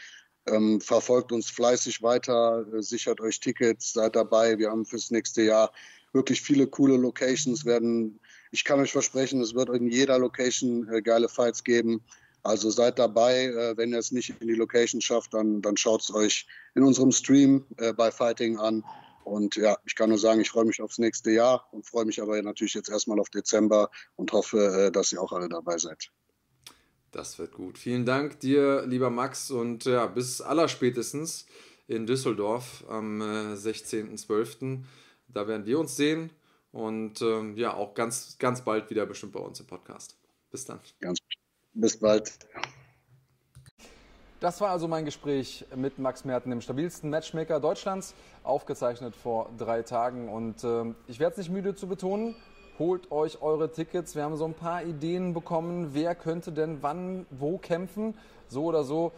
Speaker 3: Ähm, verfolgt uns fleißig weiter, äh, sichert euch Tickets, seid dabei. Wir haben fürs nächste Jahr wirklich viele coole Locations. Werden, ich kann euch versprechen, es wird in jeder Location äh, geile Fights geben. Also seid dabei. Äh, wenn ihr es nicht in die Location schafft, dann, dann schaut es euch in unserem Stream äh, bei Fighting an. Und ja, ich kann nur sagen, ich freue mich aufs nächste Jahr und freue mich aber natürlich jetzt erstmal auf Dezember und hoffe, äh, dass ihr auch alle dabei seid.
Speaker 1: Das wird gut. Vielen Dank dir, lieber Max, und ja, bis allerspätestens in Düsseldorf am äh, 16.12. Da werden wir uns sehen und ähm, ja, auch ganz, ganz bald wieder bestimmt bei uns im Podcast. Bis dann.
Speaker 3: Ganz bis bald.
Speaker 1: Das war also mein Gespräch mit Max Merten, dem stabilsten Matchmaker Deutschlands, aufgezeichnet vor drei Tagen. Und äh, ich werde es nicht müde zu betonen, holt euch eure Tickets. Wir haben so ein paar Ideen bekommen, wer könnte denn wann, wo kämpfen. So oder so,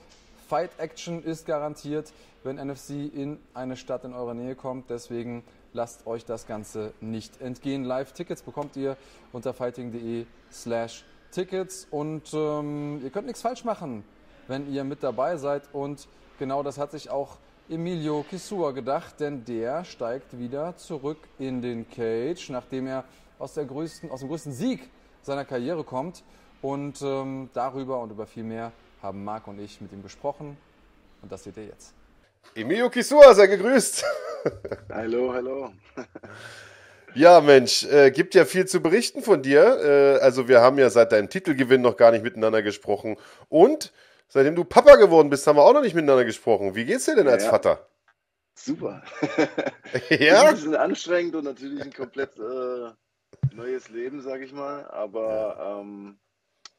Speaker 1: Fight Action ist garantiert, wenn NFC in eine Stadt in eurer Nähe kommt. Deswegen lasst euch das Ganze nicht entgehen. Live-Tickets bekommt ihr unter fighting.de slash Tickets und ähm, ihr könnt nichts falsch machen, wenn ihr mit dabei seid. Und genau das hat sich auch Emilio Kisua gedacht, denn der steigt wieder zurück in den Cage, nachdem er aus, der größten, aus dem größten Sieg seiner Karriere kommt. Und ähm, darüber und über viel mehr haben Marc und ich mit ihm gesprochen und das seht ihr jetzt.
Speaker 4: Emilio Kisua, sei gegrüßt.
Speaker 5: Hallo, hallo.
Speaker 4: Ja, Mensch, äh, gibt ja viel zu berichten von dir. Äh, also wir haben ja seit deinem Titelgewinn noch gar nicht miteinander gesprochen. Und seitdem du Papa geworden bist, haben wir auch noch nicht miteinander gesprochen. Wie geht's dir denn als ja, Vater?
Speaker 5: Super.
Speaker 4: ja?
Speaker 5: Ein bisschen anstrengend und natürlich ein komplett äh, neues Leben, sag ich mal. Aber ähm,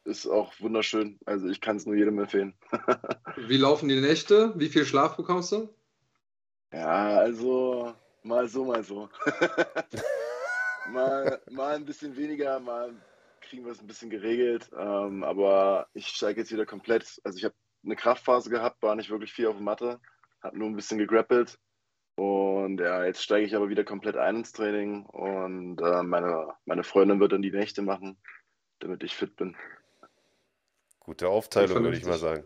Speaker 5: ist auch wunderschön. Also ich kann es nur jedem empfehlen.
Speaker 1: Wie laufen die Nächte? Wie viel Schlaf bekommst du?
Speaker 5: Ja, also mal so, mal so. mal, mal ein bisschen weniger, mal kriegen wir es ein bisschen geregelt. Ähm, aber ich steige jetzt wieder komplett. Also ich habe eine Kraftphase gehabt, war nicht wirklich viel auf der Matte, habe nur ein bisschen gegrappelt. Und ja, jetzt steige ich aber wieder komplett ein ins Training und äh, meine, meine Freundin wird dann die Nächte machen, damit ich fit bin.
Speaker 4: Gute Aufteilung, würde ich mal sagen.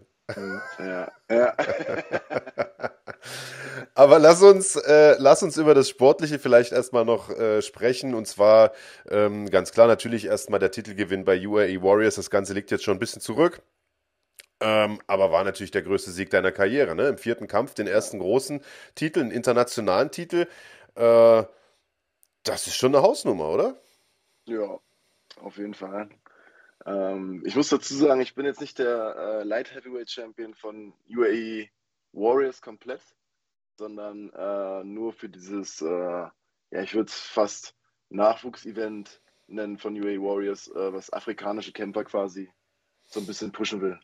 Speaker 5: Ja, ja.
Speaker 4: Aber lass uns, äh, lass uns über das Sportliche vielleicht erstmal noch äh, sprechen. Und zwar ähm, ganz klar natürlich erstmal der Titelgewinn bei UAE Warriors. Das Ganze liegt jetzt schon ein bisschen zurück. Ähm, aber war natürlich der größte Sieg deiner Karriere. Ne? Im vierten Kampf den ersten großen Titel, einen internationalen Titel. Äh, das ist schon eine Hausnummer, oder?
Speaker 5: Ja, auf jeden Fall. Ähm, ich muss dazu sagen, ich bin jetzt nicht der äh, Light Heavyweight Champion von UAE Warriors komplett, sondern äh, nur für dieses, äh, ja, ich würde es fast Nachwuchsevent nennen von UAE Warriors, äh, was afrikanische Kämpfer quasi so ein bisschen pushen will.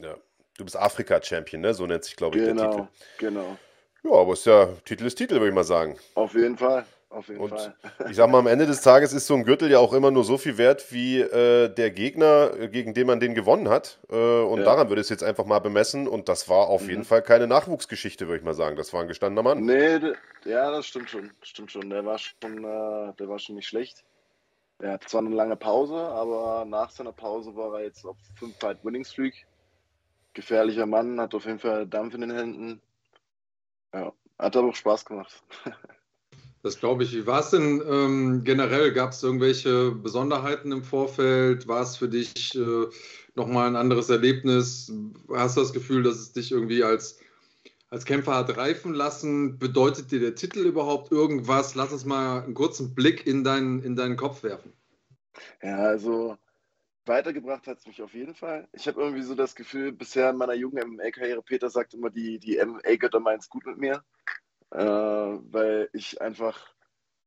Speaker 4: Ja, du bist Afrika-Champion, ne? So nennt sich, glaube ich,
Speaker 5: genau,
Speaker 4: der Titel.
Speaker 5: Genau, genau.
Speaker 4: Ja, aber ist ja Titel ist Titel, würde ich mal sagen.
Speaker 5: Auf jeden Fall. Auf jeden
Speaker 4: und
Speaker 5: Fall.
Speaker 4: ich sag mal, am Ende des Tages ist so ein Gürtel ja auch immer nur so viel wert, wie äh, der Gegner, äh, gegen den man den gewonnen hat. Äh, und ja. daran würde es jetzt einfach mal bemessen. Und das war auf mhm. jeden Fall keine Nachwuchsgeschichte, würde ich mal sagen. Das war ein gestandener Mann.
Speaker 5: Nee, ja, das stimmt schon. Stimmt schon. Der war schon, äh, der war schon nicht schlecht. Er hat zwar eine lange Pause, aber nach seiner Pause war er jetzt auf 5 Fight Winning Streak. Gefährlicher Mann, hat auf jeden Fall Dampf in den Händen. Ja, hat aber auch Spaß gemacht.
Speaker 1: Das glaube ich. Wie war es denn ähm, generell? Gab es irgendwelche Besonderheiten im Vorfeld? War es für dich äh, nochmal ein anderes Erlebnis? Hast du das Gefühl, dass es dich irgendwie als, als Kämpfer hat reifen lassen? Bedeutet dir der Titel überhaupt irgendwas? Lass uns mal einen kurzen Blick in deinen, in deinen Kopf werfen.
Speaker 5: Ja, also weitergebracht hat es mich auf jeden Fall. Ich habe irgendwie so das Gefühl, bisher in meiner jungen MMA-Karriere, Peter sagt immer, die, die MMA-Götter meinen es gut mit mir äh, weil ich einfach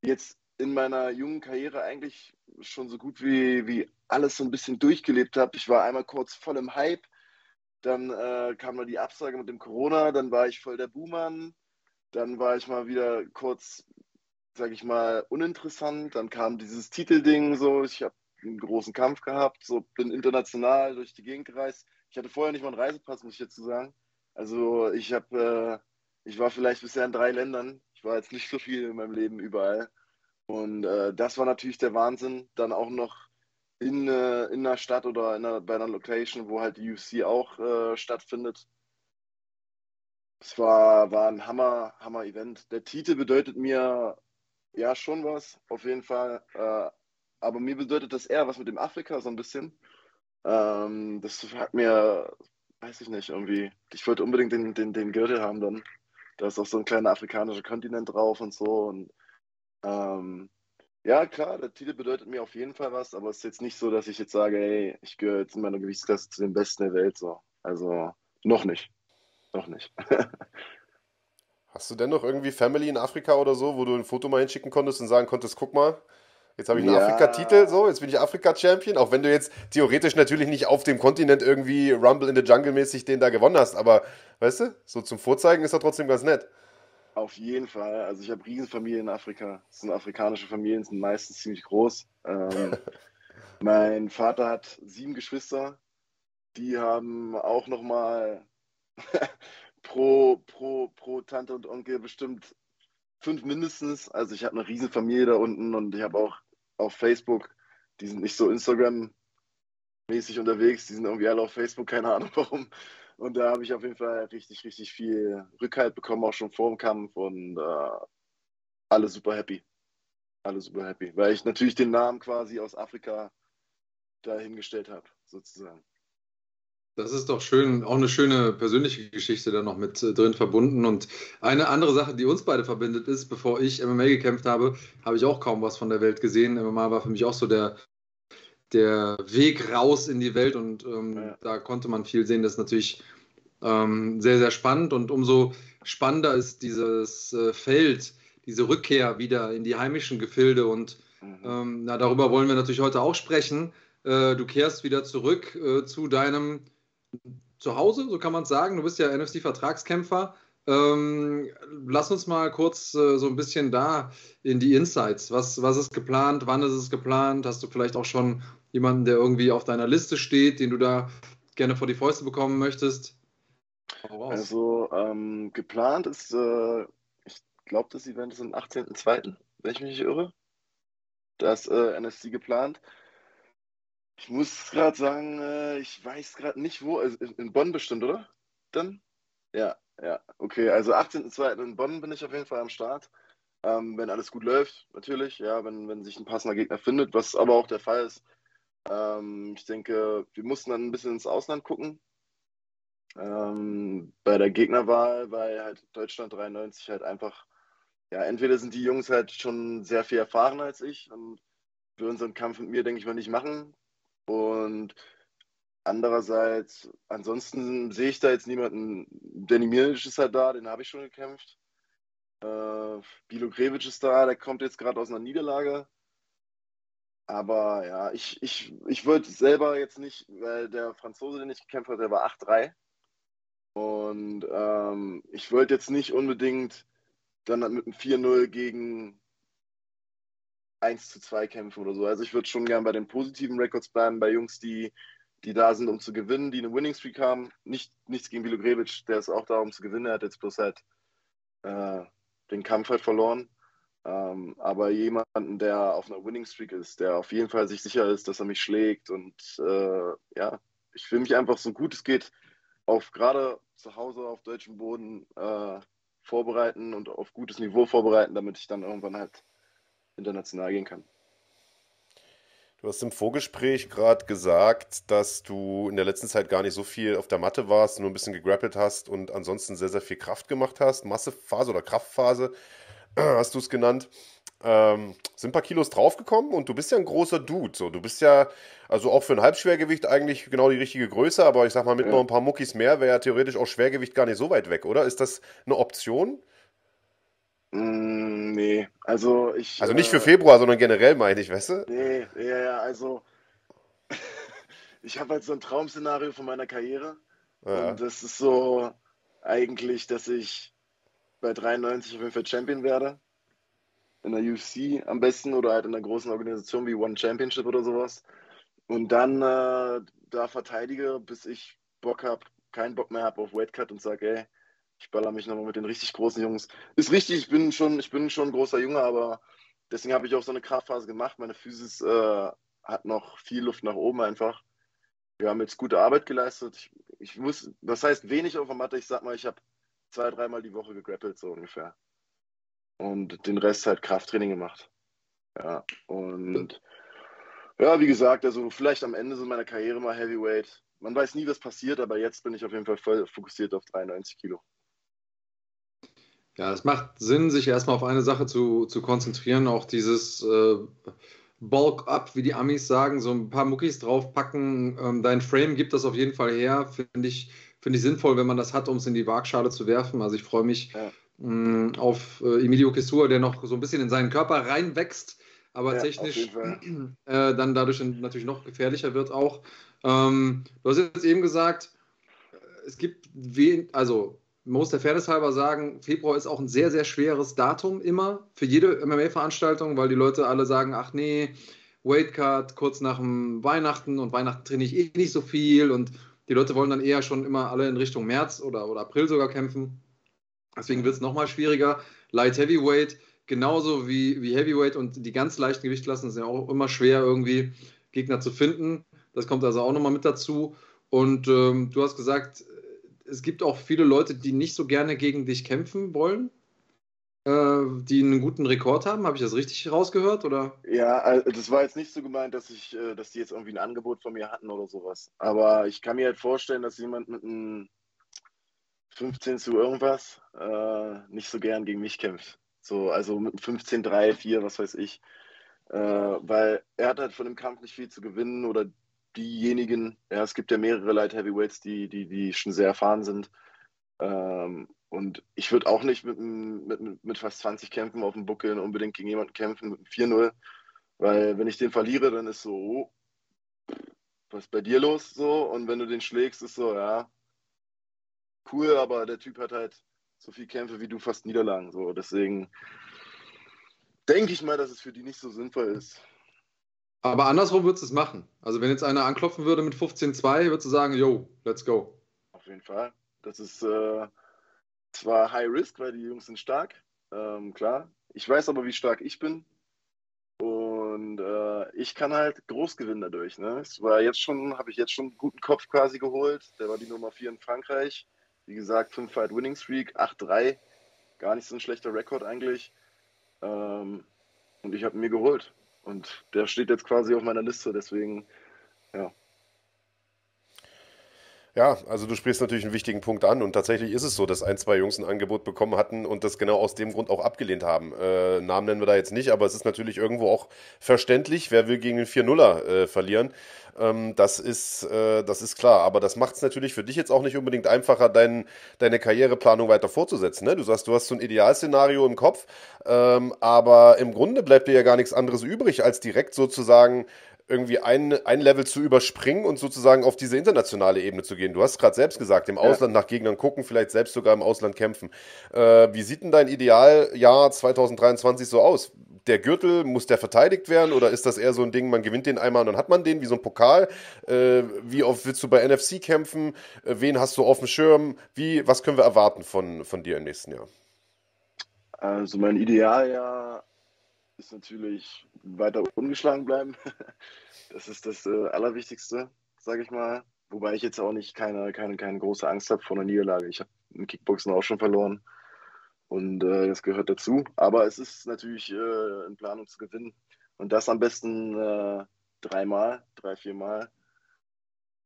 Speaker 5: jetzt in meiner jungen Karriere eigentlich schon so gut wie, wie alles so ein bisschen durchgelebt habe. Ich war einmal kurz voll im Hype, dann äh, kam mal die Absage mit dem Corona, dann war ich voll der Buhmann, dann war ich mal wieder kurz, sag ich mal, uninteressant, dann kam dieses Titelding so, ich habe einen großen Kampf gehabt, so bin international durch die Gegend gereist. Ich hatte vorher nicht mal einen Reisepass, muss ich jetzt sagen. Also ich habe äh, ich war vielleicht bisher in drei Ländern. Ich war jetzt nicht so viel in meinem Leben überall. Und äh, das war natürlich der Wahnsinn. Dann auch noch in, äh, in einer Stadt oder in einer, bei einer Location, wo halt die UFC auch äh, stattfindet. Es war, war ein Hammer, Hammer Event. Der Titel bedeutet mir ja schon was, auf jeden Fall. Äh, aber mir bedeutet das eher was mit dem Afrika so ein bisschen. Ähm, das hat mir, weiß ich nicht, irgendwie. Ich wollte unbedingt den, den, den Gürtel haben dann. Da ist auch so ein kleiner afrikanischer Kontinent drauf und so. Und ähm, ja, klar, der Titel bedeutet mir auf jeden Fall was, aber es ist jetzt nicht so, dass ich jetzt sage, hey, ich gehöre jetzt in meiner Gewichtsklasse zu den Besten der Welt. So. Also noch nicht. Noch nicht.
Speaker 4: Hast du denn noch irgendwie Family in Afrika oder so, wo du ein Foto mal hinschicken konntest und sagen konntest, guck mal, Jetzt habe ich einen ja. Afrika-Titel, so, jetzt bin ich Afrika-Champion, auch wenn du jetzt theoretisch natürlich nicht auf dem Kontinent irgendwie Rumble in the Jungle mäßig den da gewonnen hast, aber weißt du, so zum Vorzeigen ist er trotzdem ganz nett.
Speaker 5: Auf jeden Fall. Also ich habe Riesenfamilien in Afrika. Das sind afrikanische Familien, sind meistens ziemlich groß. Ähm, mein Vater hat sieben Geschwister. Die haben auch nochmal pro, pro, pro Tante und Onkel bestimmt fünf mindestens. Also ich habe eine Riesenfamilie da unten und ich habe auch auf Facebook, die sind nicht so Instagram-mäßig unterwegs, die sind irgendwie alle auf Facebook, keine Ahnung warum. Und da habe ich auf jeden Fall richtig, richtig viel Rückhalt bekommen, auch schon vor dem Kampf und äh, alle super happy. Alle super happy, weil ich natürlich den Namen quasi aus Afrika dahingestellt habe, sozusagen.
Speaker 1: Das ist doch schön, auch eine schöne persönliche Geschichte da noch mit äh, drin verbunden. Und eine andere Sache, die uns beide verbindet, ist, bevor ich MMA gekämpft habe, habe ich auch kaum was von der Welt gesehen. MMA war für mich auch so der, der Weg raus in die Welt und ähm, ja. da konnte man viel sehen. Das ist natürlich ähm, sehr, sehr spannend und umso spannender ist dieses äh, Feld, diese Rückkehr wieder in die heimischen Gefilde und mhm. ähm, na, darüber wollen wir natürlich heute auch sprechen. Äh, du kehrst wieder zurück äh, zu deinem Zuhause, so kann man es sagen. Du bist ja NFC-Vertragskämpfer. Ähm, lass uns mal kurz äh, so ein bisschen da in die Insights. Was, was ist geplant? Wann ist es geplant? Hast du vielleicht auch schon jemanden, der irgendwie auf deiner Liste steht, den du da gerne vor die Fäuste bekommen möchtest?
Speaker 5: Also ähm, geplant ist, äh, ich glaube, das Event ist am 18.02., wenn ich mich nicht irre. Da ist äh, NFC geplant. Ich muss gerade sagen, äh, ich weiß gerade nicht wo. Also in Bonn bestimmt, oder? Dann? Ja, ja. Okay, also 18.02. in Bonn bin ich auf jeden Fall am Start. Ähm, wenn alles gut läuft, natürlich. Ja, wenn, wenn sich ein passender Gegner findet, was aber auch der Fall ist. Ähm, ich denke, wir mussten dann ein bisschen ins Ausland gucken. Ähm, bei der Gegnerwahl, weil halt Deutschland 93 halt einfach, ja, entweder sind die Jungs halt schon sehr viel erfahrener als ich und für unseren Kampf mit mir, denke ich mal, nicht machen. Und andererseits, ansonsten sehe ich da jetzt niemanden. Danny Milic ist halt da, den habe ich schon gekämpft. Äh, Bilo Grevic ist da, der kommt jetzt gerade aus einer Niederlage. Aber ja, ich, ich, ich würde selber jetzt nicht, weil der Franzose, den ich gekämpft habe, der war 8-3. Und ähm, ich wollte jetzt nicht unbedingt dann mit einem 4-0 gegen 1 zu 2 kämpfen oder so. Also ich würde schon gern bei den positiven Records bleiben, bei Jungs, die, die da sind, um zu gewinnen, die eine Winning Streak haben. Nicht, nichts gegen Bilo Grevic, der ist auch da, um zu gewinnen. Er hat jetzt bloß halt äh, den Kampf halt verloren. Ähm, aber jemanden, der auf einer Winning Streak ist, der auf jeden Fall sich sicher ist, dass er mich schlägt. Und äh, ja, ich will mich einfach so gut es geht auf gerade zu Hause auf deutschem Boden äh, vorbereiten und auf gutes Niveau vorbereiten, damit ich dann irgendwann halt international gehen kann.
Speaker 4: Du hast im Vorgespräch gerade gesagt, dass du in der letzten Zeit gar nicht so viel auf der Matte warst, nur ein bisschen gegrappelt hast und ansonsten sehr, sehr viel Kraft gemacht hast. Massephase oder Kraftphase hast du es genannt. Ähm, sind ein paar Kilos draufgekommen und du bist ja ein großer Dude. So. Du bist ja, also auch für ein Halbschwergewicht eigentlich genau die richtige Größe, aber ich sag mal, mit ja. noch ein paar Muckis mehr wäre ja theoretisch auch Schwergewicht gar nicht so weit weg, oder? Ist das eine Option?
Speaker 5: Mm, nee, also ich.
Speaker 4: Also nicht für äh, Februar, sondern generell meine ich, weißt du?
Speaker 5: Nee, ja, ja, also. ich habe halt so ein Traumszenario von meiner Karriere. Ja. Und das ist so eigentlich, dass ich bei 93 auf jeden Fall Champion werde. In der UFC am besten oder halt in einer großen Organisation wie One Championship oder sowas. Und dann äh, da verteidige, bis ich Bock habe, keinen Bock mehr habe auf Weightcut und sage, ey, ich baller mich nochmal mit den richtig großen Jungs. Ist richtig, ich bin schon, ich bin schon ein großer Junge, aber deswegen habe ich auch so eine Kraftphase gemacht. Meine Physis äh, hat noch viel Luft nach oben einfach. Wir haben jetzt gute Arbeit geleistet. Ich, ich muss, das heißt wenig auf der Matte. Ich sag mal, ich habe zwei, dreimal die Woche gegrappelt, so ungefähr. Und den Rest halt Krafttraining gemacht. Ja, und ja, wie gesagt, also vielleicht am Ende so meiner Karriere mal Heavyweight. Man weiß nie, was passiert, aber jetzt bin ich auf jeden Fall voll fokussiert auf 93 Kilo.
Speaker 1: Ja, es macht Sinn, sich erstmal auf eine Sache zu, zu konzentrieren, auch dieses äh, Bulk-Up, wie die Amis sagen, so ein paar Muckis draufpacken. Ähm, dein Frame gibt das auf jeden Fall her, finde ich, find ich sinnvoll, wenn man das hat, um es in die Waagschale zu werfen. Also ich freue mich ja. mh, mm, auf äh, Emilio Kessur, der noch so ein bisschen in seinen Körper reinwächst, aber ja, technisch äh, dann dadurch natürlich noch gefährlicher wird auch. Ähm, du hast jetzt eben gesagt, es gibt wen, also man muss der Fairness halber sagen, Februar ist auch ein sehr, sehr schweres Datum immer für jede MMA-Veranstaltung, weil die Leute alle sagen, ach nee, Weightcut kurz nach dem Weihnachten und Weihnachten trainiere ich eh nicht so viel und die Leute wollen dann eher schon immer alle in Richtung März oder, oder April sogar kämpfen. Deswegen wird es nochmal schwieriger. Light Heavyweight, genauso wie, wie Heavyweight und die ganz leichten Gewichtklassen sind ja auch immer schwer irgendwie Gegner zu finden. Das kommt also auch nochmal mit dazu. Und ähm, du hast gesagt, es gibt auch viele Leute, die nicht so gerne gegen dich kämpfen wollen. äh, die einen guten Rekord haben. Habe ich das richtig rausgehört? Oder?
Speaker 5: Ja, das war jetzt nicht so gemeint, dass ich, äh, dass die jetzt irgendwie ein Angebot von mir hatten oder sowas. Aber ich kann mir halt vorstellen, dass jemand mit einem 15 zu irgendwas äh, nicht so gern gegen mich kämpft. So, also mit einem 15, 3, 4, was weiß ich. Äh, weil er hat halt von dem Kampf nicht viel zu gewinnen oder diejenigen, ja, es gibt ja mehrere Light Heavyweights, die, die, die schon sehr erfahren sind. Ähm, und ich würde auch nicht mit, mit, mit fast 20 Kämpfen auf dem Buckel unbedingt gegen jemanden kämpfen mit einem 4-0, weil wenn ich den verliere, dann ist so, oh, was ist bei dir los so? Und wenn du den schlägst, ist so, ja, cool, aber der Typ hat halt so viel Kämpfe wie du fast Niederlagen. So. Deswegen denke ich mal, dass es für die nicht so sinnvoll ist.
Speaker 1: Aber andersrum würdest du es machen. Also wenn jetzt einer anklopfen würde mit 15-2, würdest du sagen, yo, let's go.
Speaker 5: Auf jeden Fall. Das ist äh, zwar High Risk, weil die Jungs sind stark, ähm, klar. Ich weiß aber, wie stark ich bin. Und äh, ich kann halt groß gewinnen dadurch. Ne? Es war jetzt schon, habe ich jetzt schon einen guten Kopf quasi geholt. Der war die Nummer 4 in Frankreich. Wie gesagt, 5 Fight Winning Streak, 8-3. Gar nicht so ein schlechter Rekord eigentlich. Ähm, und ich habe mir geholt. Und der steht jetzt quasi auf meiner Liste. Deswegen, ja,
Speaker 4: ja, also du sprichst natürlich einen wichtigen Punkt an und tatsächlich ist es so, dass ein, zwei Jungs ein Angebot bekommen hatten und das genau aus dem Grund auch abgelehnt haben. Äh, Namen nennen wir da jetzt nicht, aber es ist natürlich irgendwo auch verständlich, wer will gegen den 4-0er äh, verlieren. Ähm, das, ist, äh, das ist klar, aber das macht es natürlich für dich jetzt auch nicht unbedingt einfacher, dein, deine Karriereplanung weiter fortzusetzen. Ne? Du sagst, du hast so ein Idealszenario im Kopf, ähm, aber im Grunde bleibt dir ja gar nichts anderes übrig, als direkt sozusagen irgendwie ein, ein Level zu überspringen und sozusagen auf diese internationale Ebene zu gehen. Du hast gerade selbst gesagt, im Ausland nach Gegnern gucken, vielleicht selbst sogar im Ausland kämpfen. Äh, wie sieht denn dein Idealjahr 2023 so aus? Der Gürtel, muss der verteidigt werden oder ist das eher so ein Ding, man gewinnt den einmal und dann hat man den wie so ein Pokal? Äh, wie oft willst du bei NFC kämpfen? Äh, wen hast du auf dem Schirm? Wie, was können wir erwarten von, von dir im nächsten Jahr?
Speaker 5: Also mein Idealjahr ist natürlich weiter ungeschlagen bleiben. Das ist das äh, Allerwichtigste, sage ich mal. Wobei ich jetzt auch nicht keine, keine, keine große Angst habe vor einer Niederlage. Ich habe im Kickboxen auch schon verloren und äh, das gehört dazu. Aber es ist natürlich äh, in Planung zu gewinnen. Und das am besten äh, dreimal, drei, viermal.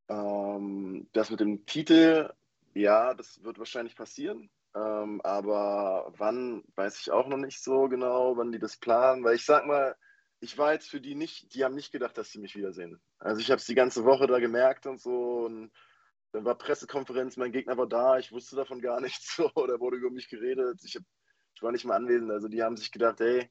Speaker 5: Ähm, das mit dem Titel, ja, das wird wahrscheinlich passieren. Ähm, aber wann, weiß ich auch noch nicht so genau, wann die das planen. Weil ich sag mal, ich war jetzt für die nicht, die haben nicht gedacht, dass sie mich wiedersehen. Also ich habe es die ganze Woche da gemerkt und so. Und dann war Pressekonferenz, mein Gegner war da, ich wusste davon gar nichts. So, da wurde über mich geredet. Ich, hab, ich war nicht mal anwesend. Also die haben sich gedacht, hey,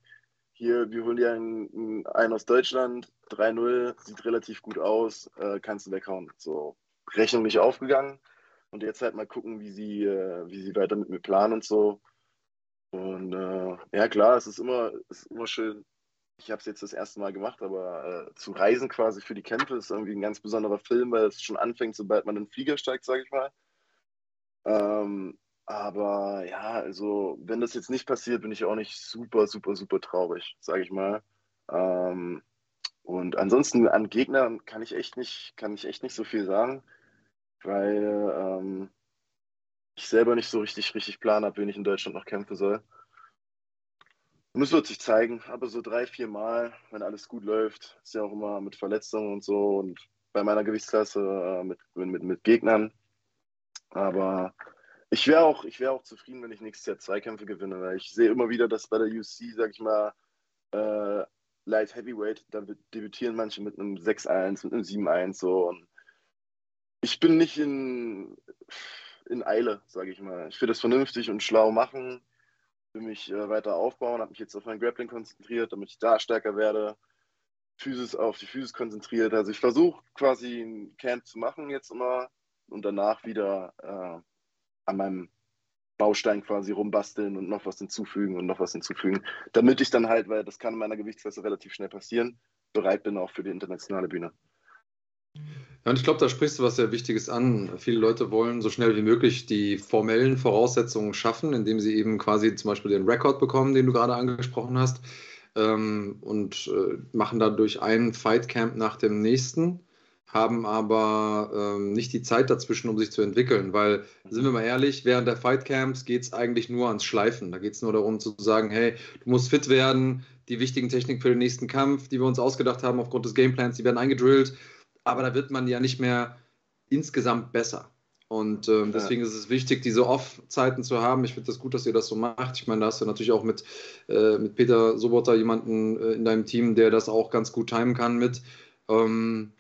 Speaker 5: hier, wir holen dir einen, einen aus Deutschland, 3-0, sieht relativ gut aus, äh, kannst du weghauen. So, Rechnung nicht aufgegangen. Und jetzt halt mal gucken, wie sie, äh, wie sie weiter mit mir planen und so. Und äh, ja, klar, es ist immer, ist immer schön. Ich habe es jetzt das erste Mal gemacht, aber äh, zu reisen quasi für die Kämpfe ist irgendwie ein ganz besonderer Film, weil es schon anfängt, sobald man in den Flieger steigt, sage ich mal. Ähm, aber ja, also wenn das jetzt nicht passiert, bin ich auch nicht super, super, super traurig, sage ich mal. Ähm, und ansonsten an Gegnern kann ich echt nicht, kann ich echt nicht so viel sagen weil ähm, ich selber nicht so richtig, richtig Plan habe, wen ich in Deutschland noch kämpfen soll. Und es wird sich zeigen, aber so drei, vier Mal, wenn alles gut läuft, ist ja auch immer mit Verletzungen und so und bei meiner Gewichtsklasse äh, mit, mit, mit Gegnern. Aber ich wäre auch, wär auch zufrieden, wenn ich nächstes Jahr zwei Kämpfe gewinne, weil ich sehe immer wieder, dass bei der UC, sag ich mal, äh, Light Heavyweight, da debütieren manche mit einem 6-1, mit einem 7-1 so und ich bin nicht in, in Eile, sage ich mal. Ich will das vernünftig und schlau machen, will mich äh, weiter aufbauen, habe mich jetzt auf mein Grappling konzentriert, damit ich da stärker werde. Physis auf die Physis konzentriert. Also ich versuche quasi ein Camp zu machen jetzt immer und danach wieder äh, an meinem Baustein quasi rumbasteln und noch was hinzufügen und noch was hinzufügen, damit ich dann halt, weil das kann in meiner Gewichtsklasse relativ schnell passieren, bereit bin auch für die internationale Bühne.
Speaker 1: Ja, und ich glaube, da sprichst du was sehr Wichtiges an. Viele Leute wollen so schnell wie möglich die formellen Voraussetzungen schaffen, indem sie eben quasi zum Beispiel den Rekord bekommen, den du gerade angesprochen hast, ähm, und äh, machen dadurch ein Fightcamp nach dem nächsten, haben aber ähm, nicht die Zeit dazwischen, um sich zu entwickeln. Weil, sind wir mal ehrlich, während der Fightcamps geht es eigentlich nur ans Schleifen. Da geht es nur darum zu sagen, hey, du musst fit werden, die wichtigen Techniken für den nächsten Kampf, die wir uns ausgedacht haben aufgrund des Gameplans, die werden eingedrillt. Aber da wird man ja nicht mehr insgesamt besser. Und ähm, deswegen ist es wichtig, diese Off-Zeiten zu haben. Ich finde das gut, dass ihr das so macht. Ich meine, da hast du natürlich auch mit, äh, mit Peter Sobotta jemanden äh, in deinem Team, der das auch ganz gut timen kann mit. Ähm,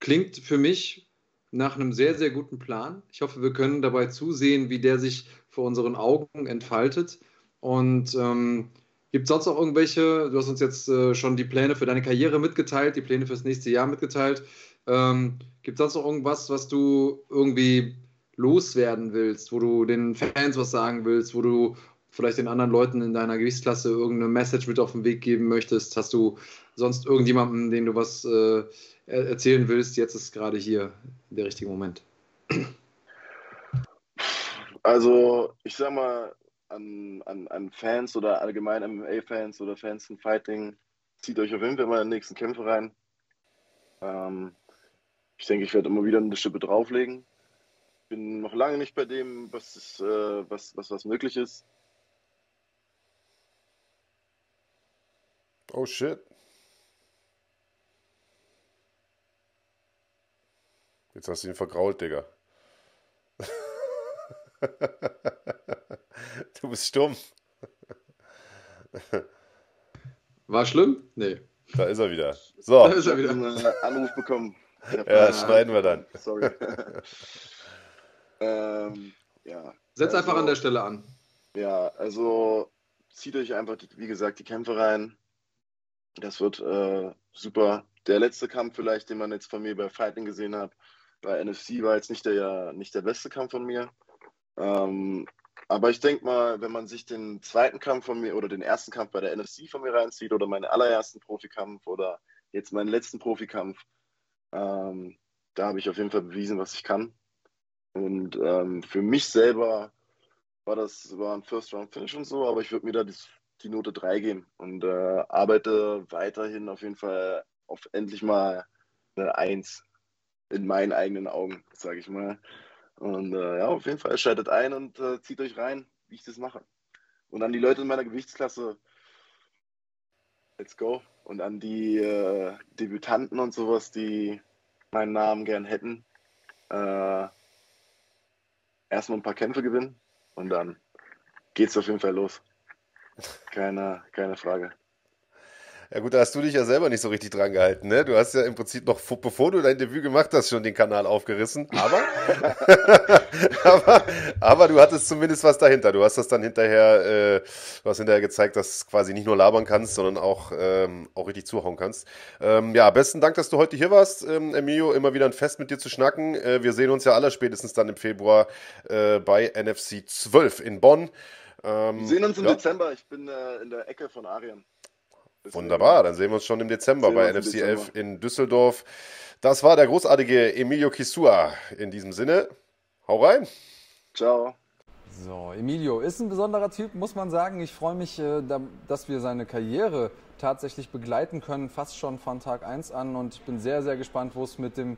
Speaker 1: klingt für mich nach einem sehr, sehr guten Plan. Ich hoffe, wir können dabei zusehen, wie der sich vor unseren Augen entfaltet. Und ähm, gibt es sonst auch irgendwelche, du hast uns jetzt äh, schon die Pläne für deine Karriere mitgeteilt, die Pläne fürs nächste Jahr mitgeteilt. Ähm, gibt es sonst noch irgendwas, was du irgendwie loswerden willst, wo du den Fans was sagen willst, wo du vielleicht den anderen Leuten in deiner Gewichtsklasse irgendeine Message mit auf den Weg geben möchtest? Hast du sonst irgendjemanden, den du was äh, erzählen willst? Jetzt ist gerade hier der richtige Moment.
Speaker 5: Also, ich sag mal, an, an, an Fans oder allgemein MMA-Fans oder Fans von Fighting, zieht euch auf jeden Fall mal in die nächsten Kämpfe rein. Ähm, ich denke, ich werde immer wieder eine Schippe drauflegen bin noch lange nicht bei dem, was, ist, äh, was, was, was möglich ist.
Speaker 4: Oh shit. Jetzt hast du ihn vergrault, Digga. du bist stumm.
Speaker 1: War schlimm? Nee.
Speaker 4: Da ist er wieder. So.
Speaker 5: Da ist er wieder. einen Anruf bekommen.
Speaker 4: Ja, schneiden wir dann.
Speaker 5: Sorry. Ähm, ja.
Speaker 1: Setz also, einfach an der Stelle an.
Speaker 5: Ja, also zieht euch einfach, wie gesagt, die Kämpfe rein. Das wird äh, super. Der letzte Kampf vielleicht, den man jetzt von mir bei Fighting gesehen hat, bei NFC war jetzt nicht der, nicht der beste Kampf von mir. Ähm, aber ich denke mal, wenn man sich den zweiten Kampf von mir oder den ersten Kampf bei der NFC von mir reinzieht oder meinen allerersten Profikampf oder jetzt meinen letzten Profikampf, ähm, da habe ich auf jeden Fall bewiesen, was ich kann. Und ähm, für mich selber war das war ein First Round Finish und so, aber ich würde mir da die, die, Note 3 geben und äh, arbeite weiterhin auf jeden Fall auf endlich mal eine 1 in meinen eigenen Augen, sage ich mal. Und äh, ja, auf jeden Fall schaltet ein und äh, zieht euch rein, wie ich das mache. Und an die Leute in meiner Gewichtsklasse, let's go. Und an die äh, Debütanten und sowas, die meinen Namen gern hätten, äh, erstmal ein paar Kämpfe gewinnen und dann geht es auf jeden Fall los. Keine, keine Frage.
Speaker 4: Ja gut, da hast du dich ja selber nicht so richtig dran gehalten, ne? Du hast ja im Prinzip noch, bevor du dein Debüt gemacht hast, schon den Kanal aufgerissen. Aber, aber, aber, du hattest zumindest was dahinter. Du hast das dann hinterher, äh, du hast hinterher gezeigt, dass du quasi nicht nur labern kannst, sondern auch, ähm, auch richtig zuhauen kannst. Ähm, ja, besten Dank, dass du heute hier warst, ähm, Emilio. Immer wieder ein Fest mit dir zu schnacken. Äh, wir sehen uns ja aller spätestens dann im Februar äh, bei NFC 12 in Bonn.
Speaker 5: Ähm, wir sehen uns im ja. Dezember. Ich bin äh, in der Ecke von Arien.
Speaker 4: Wunderbar, dann sehen wir uns schon im Dezember bei NFC Dezember. 11 in Düsseldorf. Das war der großartige Emilio Kisua. In diesem Sinne, hau rein.
Speaker 5: Ciao.
Speaker 1: So, Emilio ist ein besonderer Typ, muss man sagen. Ich freue mich, äh, dass wir seine Karriere tatsächlich begleiten können, fast schon von Tag 1 an. Und ich bin sehr, sehr gespannt, wo es mit dem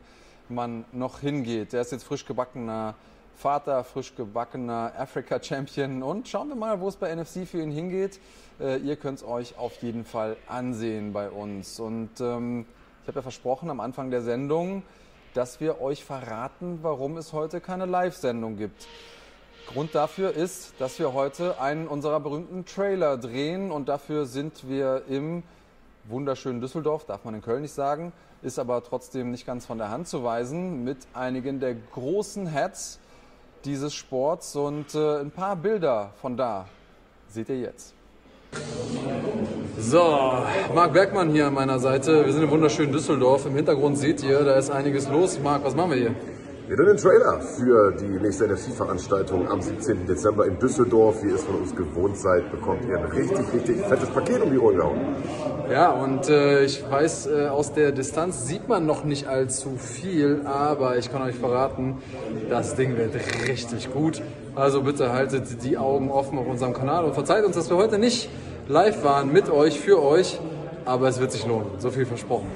Speaker 1: Mann noch hingeht. Der ist jetzt frisch gebackener Vater, frisch gebackener Africa-Champion. Und schauen wir mal, wo es bei NFC für ihn hingeht. Äh, ihr könnt es euch auf jeden Fall ansehen bei uns. Und ähm, ich habe ja versprochen am Anfang der Sendung, dass wir euch verraten, warum es heute keine Live-Sendung gibt. Grund dafür ist, dass wir heute einen unserer berühmten Trailer drehen und dafür sind wir im wunderschönen Düsseldorf, darf man in Köln nicht sagen, ist aber trotzdem nicht ganz von der Hand zu weisen, mit einigen der großen Hats dieses Sports und äh, ein paar Bilder von da seht ihr jetzt. So, Marc Bergmann hier an meiner Seite. Wir sind im wunderschönen Düsseldorf. Im Hintergrund seht ihr, da ist einiges los. Marc, was machen wir hier?
Speaker 6: Wir drehen den Trailer für die nächste NFC-Veranstaltung am 17. Dezember in Düsseldorf. Wie ihr es von uns gewohnt seid, bekommt ihr ein richtig, richtig fettes Paket um die Ohren gehauen.
Speaker 1: Ja, und äh, ich weiß, äh, aus der Distanz sieht man noch nicht allzu viel, aber ich kann euch verraten, das Ding wird richtig gut. Also bitte haltet die Augen offen auf unserem Kanal und verzeiht uns, dass wir heute nicht live waren mit euch, für euch, aber es wird sich lohnen. So viel versprochen.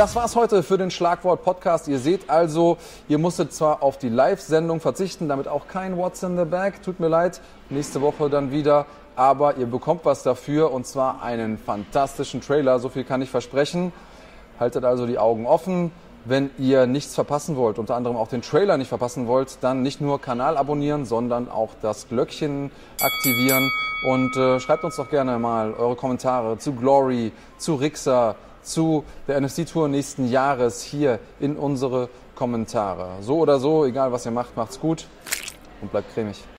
Speaker 1: Das war's heute für den Schlagwort Podcast. Ihr seht also, ihr musstet zwar auf die Live-Sendung verzichten, damit auch kein What's in the Bag. Tut mir leid. Nächste Woche dann wieder. Aber ihr bekommt was dafür und zwar einen fantastischen Trailer. So viel kann ich versprechen. Haltet also die Augen offen. Wenn ihr nichts verpassen wollt, unter anderem auch den Trailer nicht verpassen wollt, dann nicht nur Kanal abonnieren, sondern auch das Glöckchen aktivieren und äh, schreibt uns doch gerne mal eure Kommentare zu Glory, zu Rixa, zu der NFC-Tour nächsten Jahres hier in unsere Kommentare. So oder so, egal was ihr macht, macht's gut und bleibt cremig.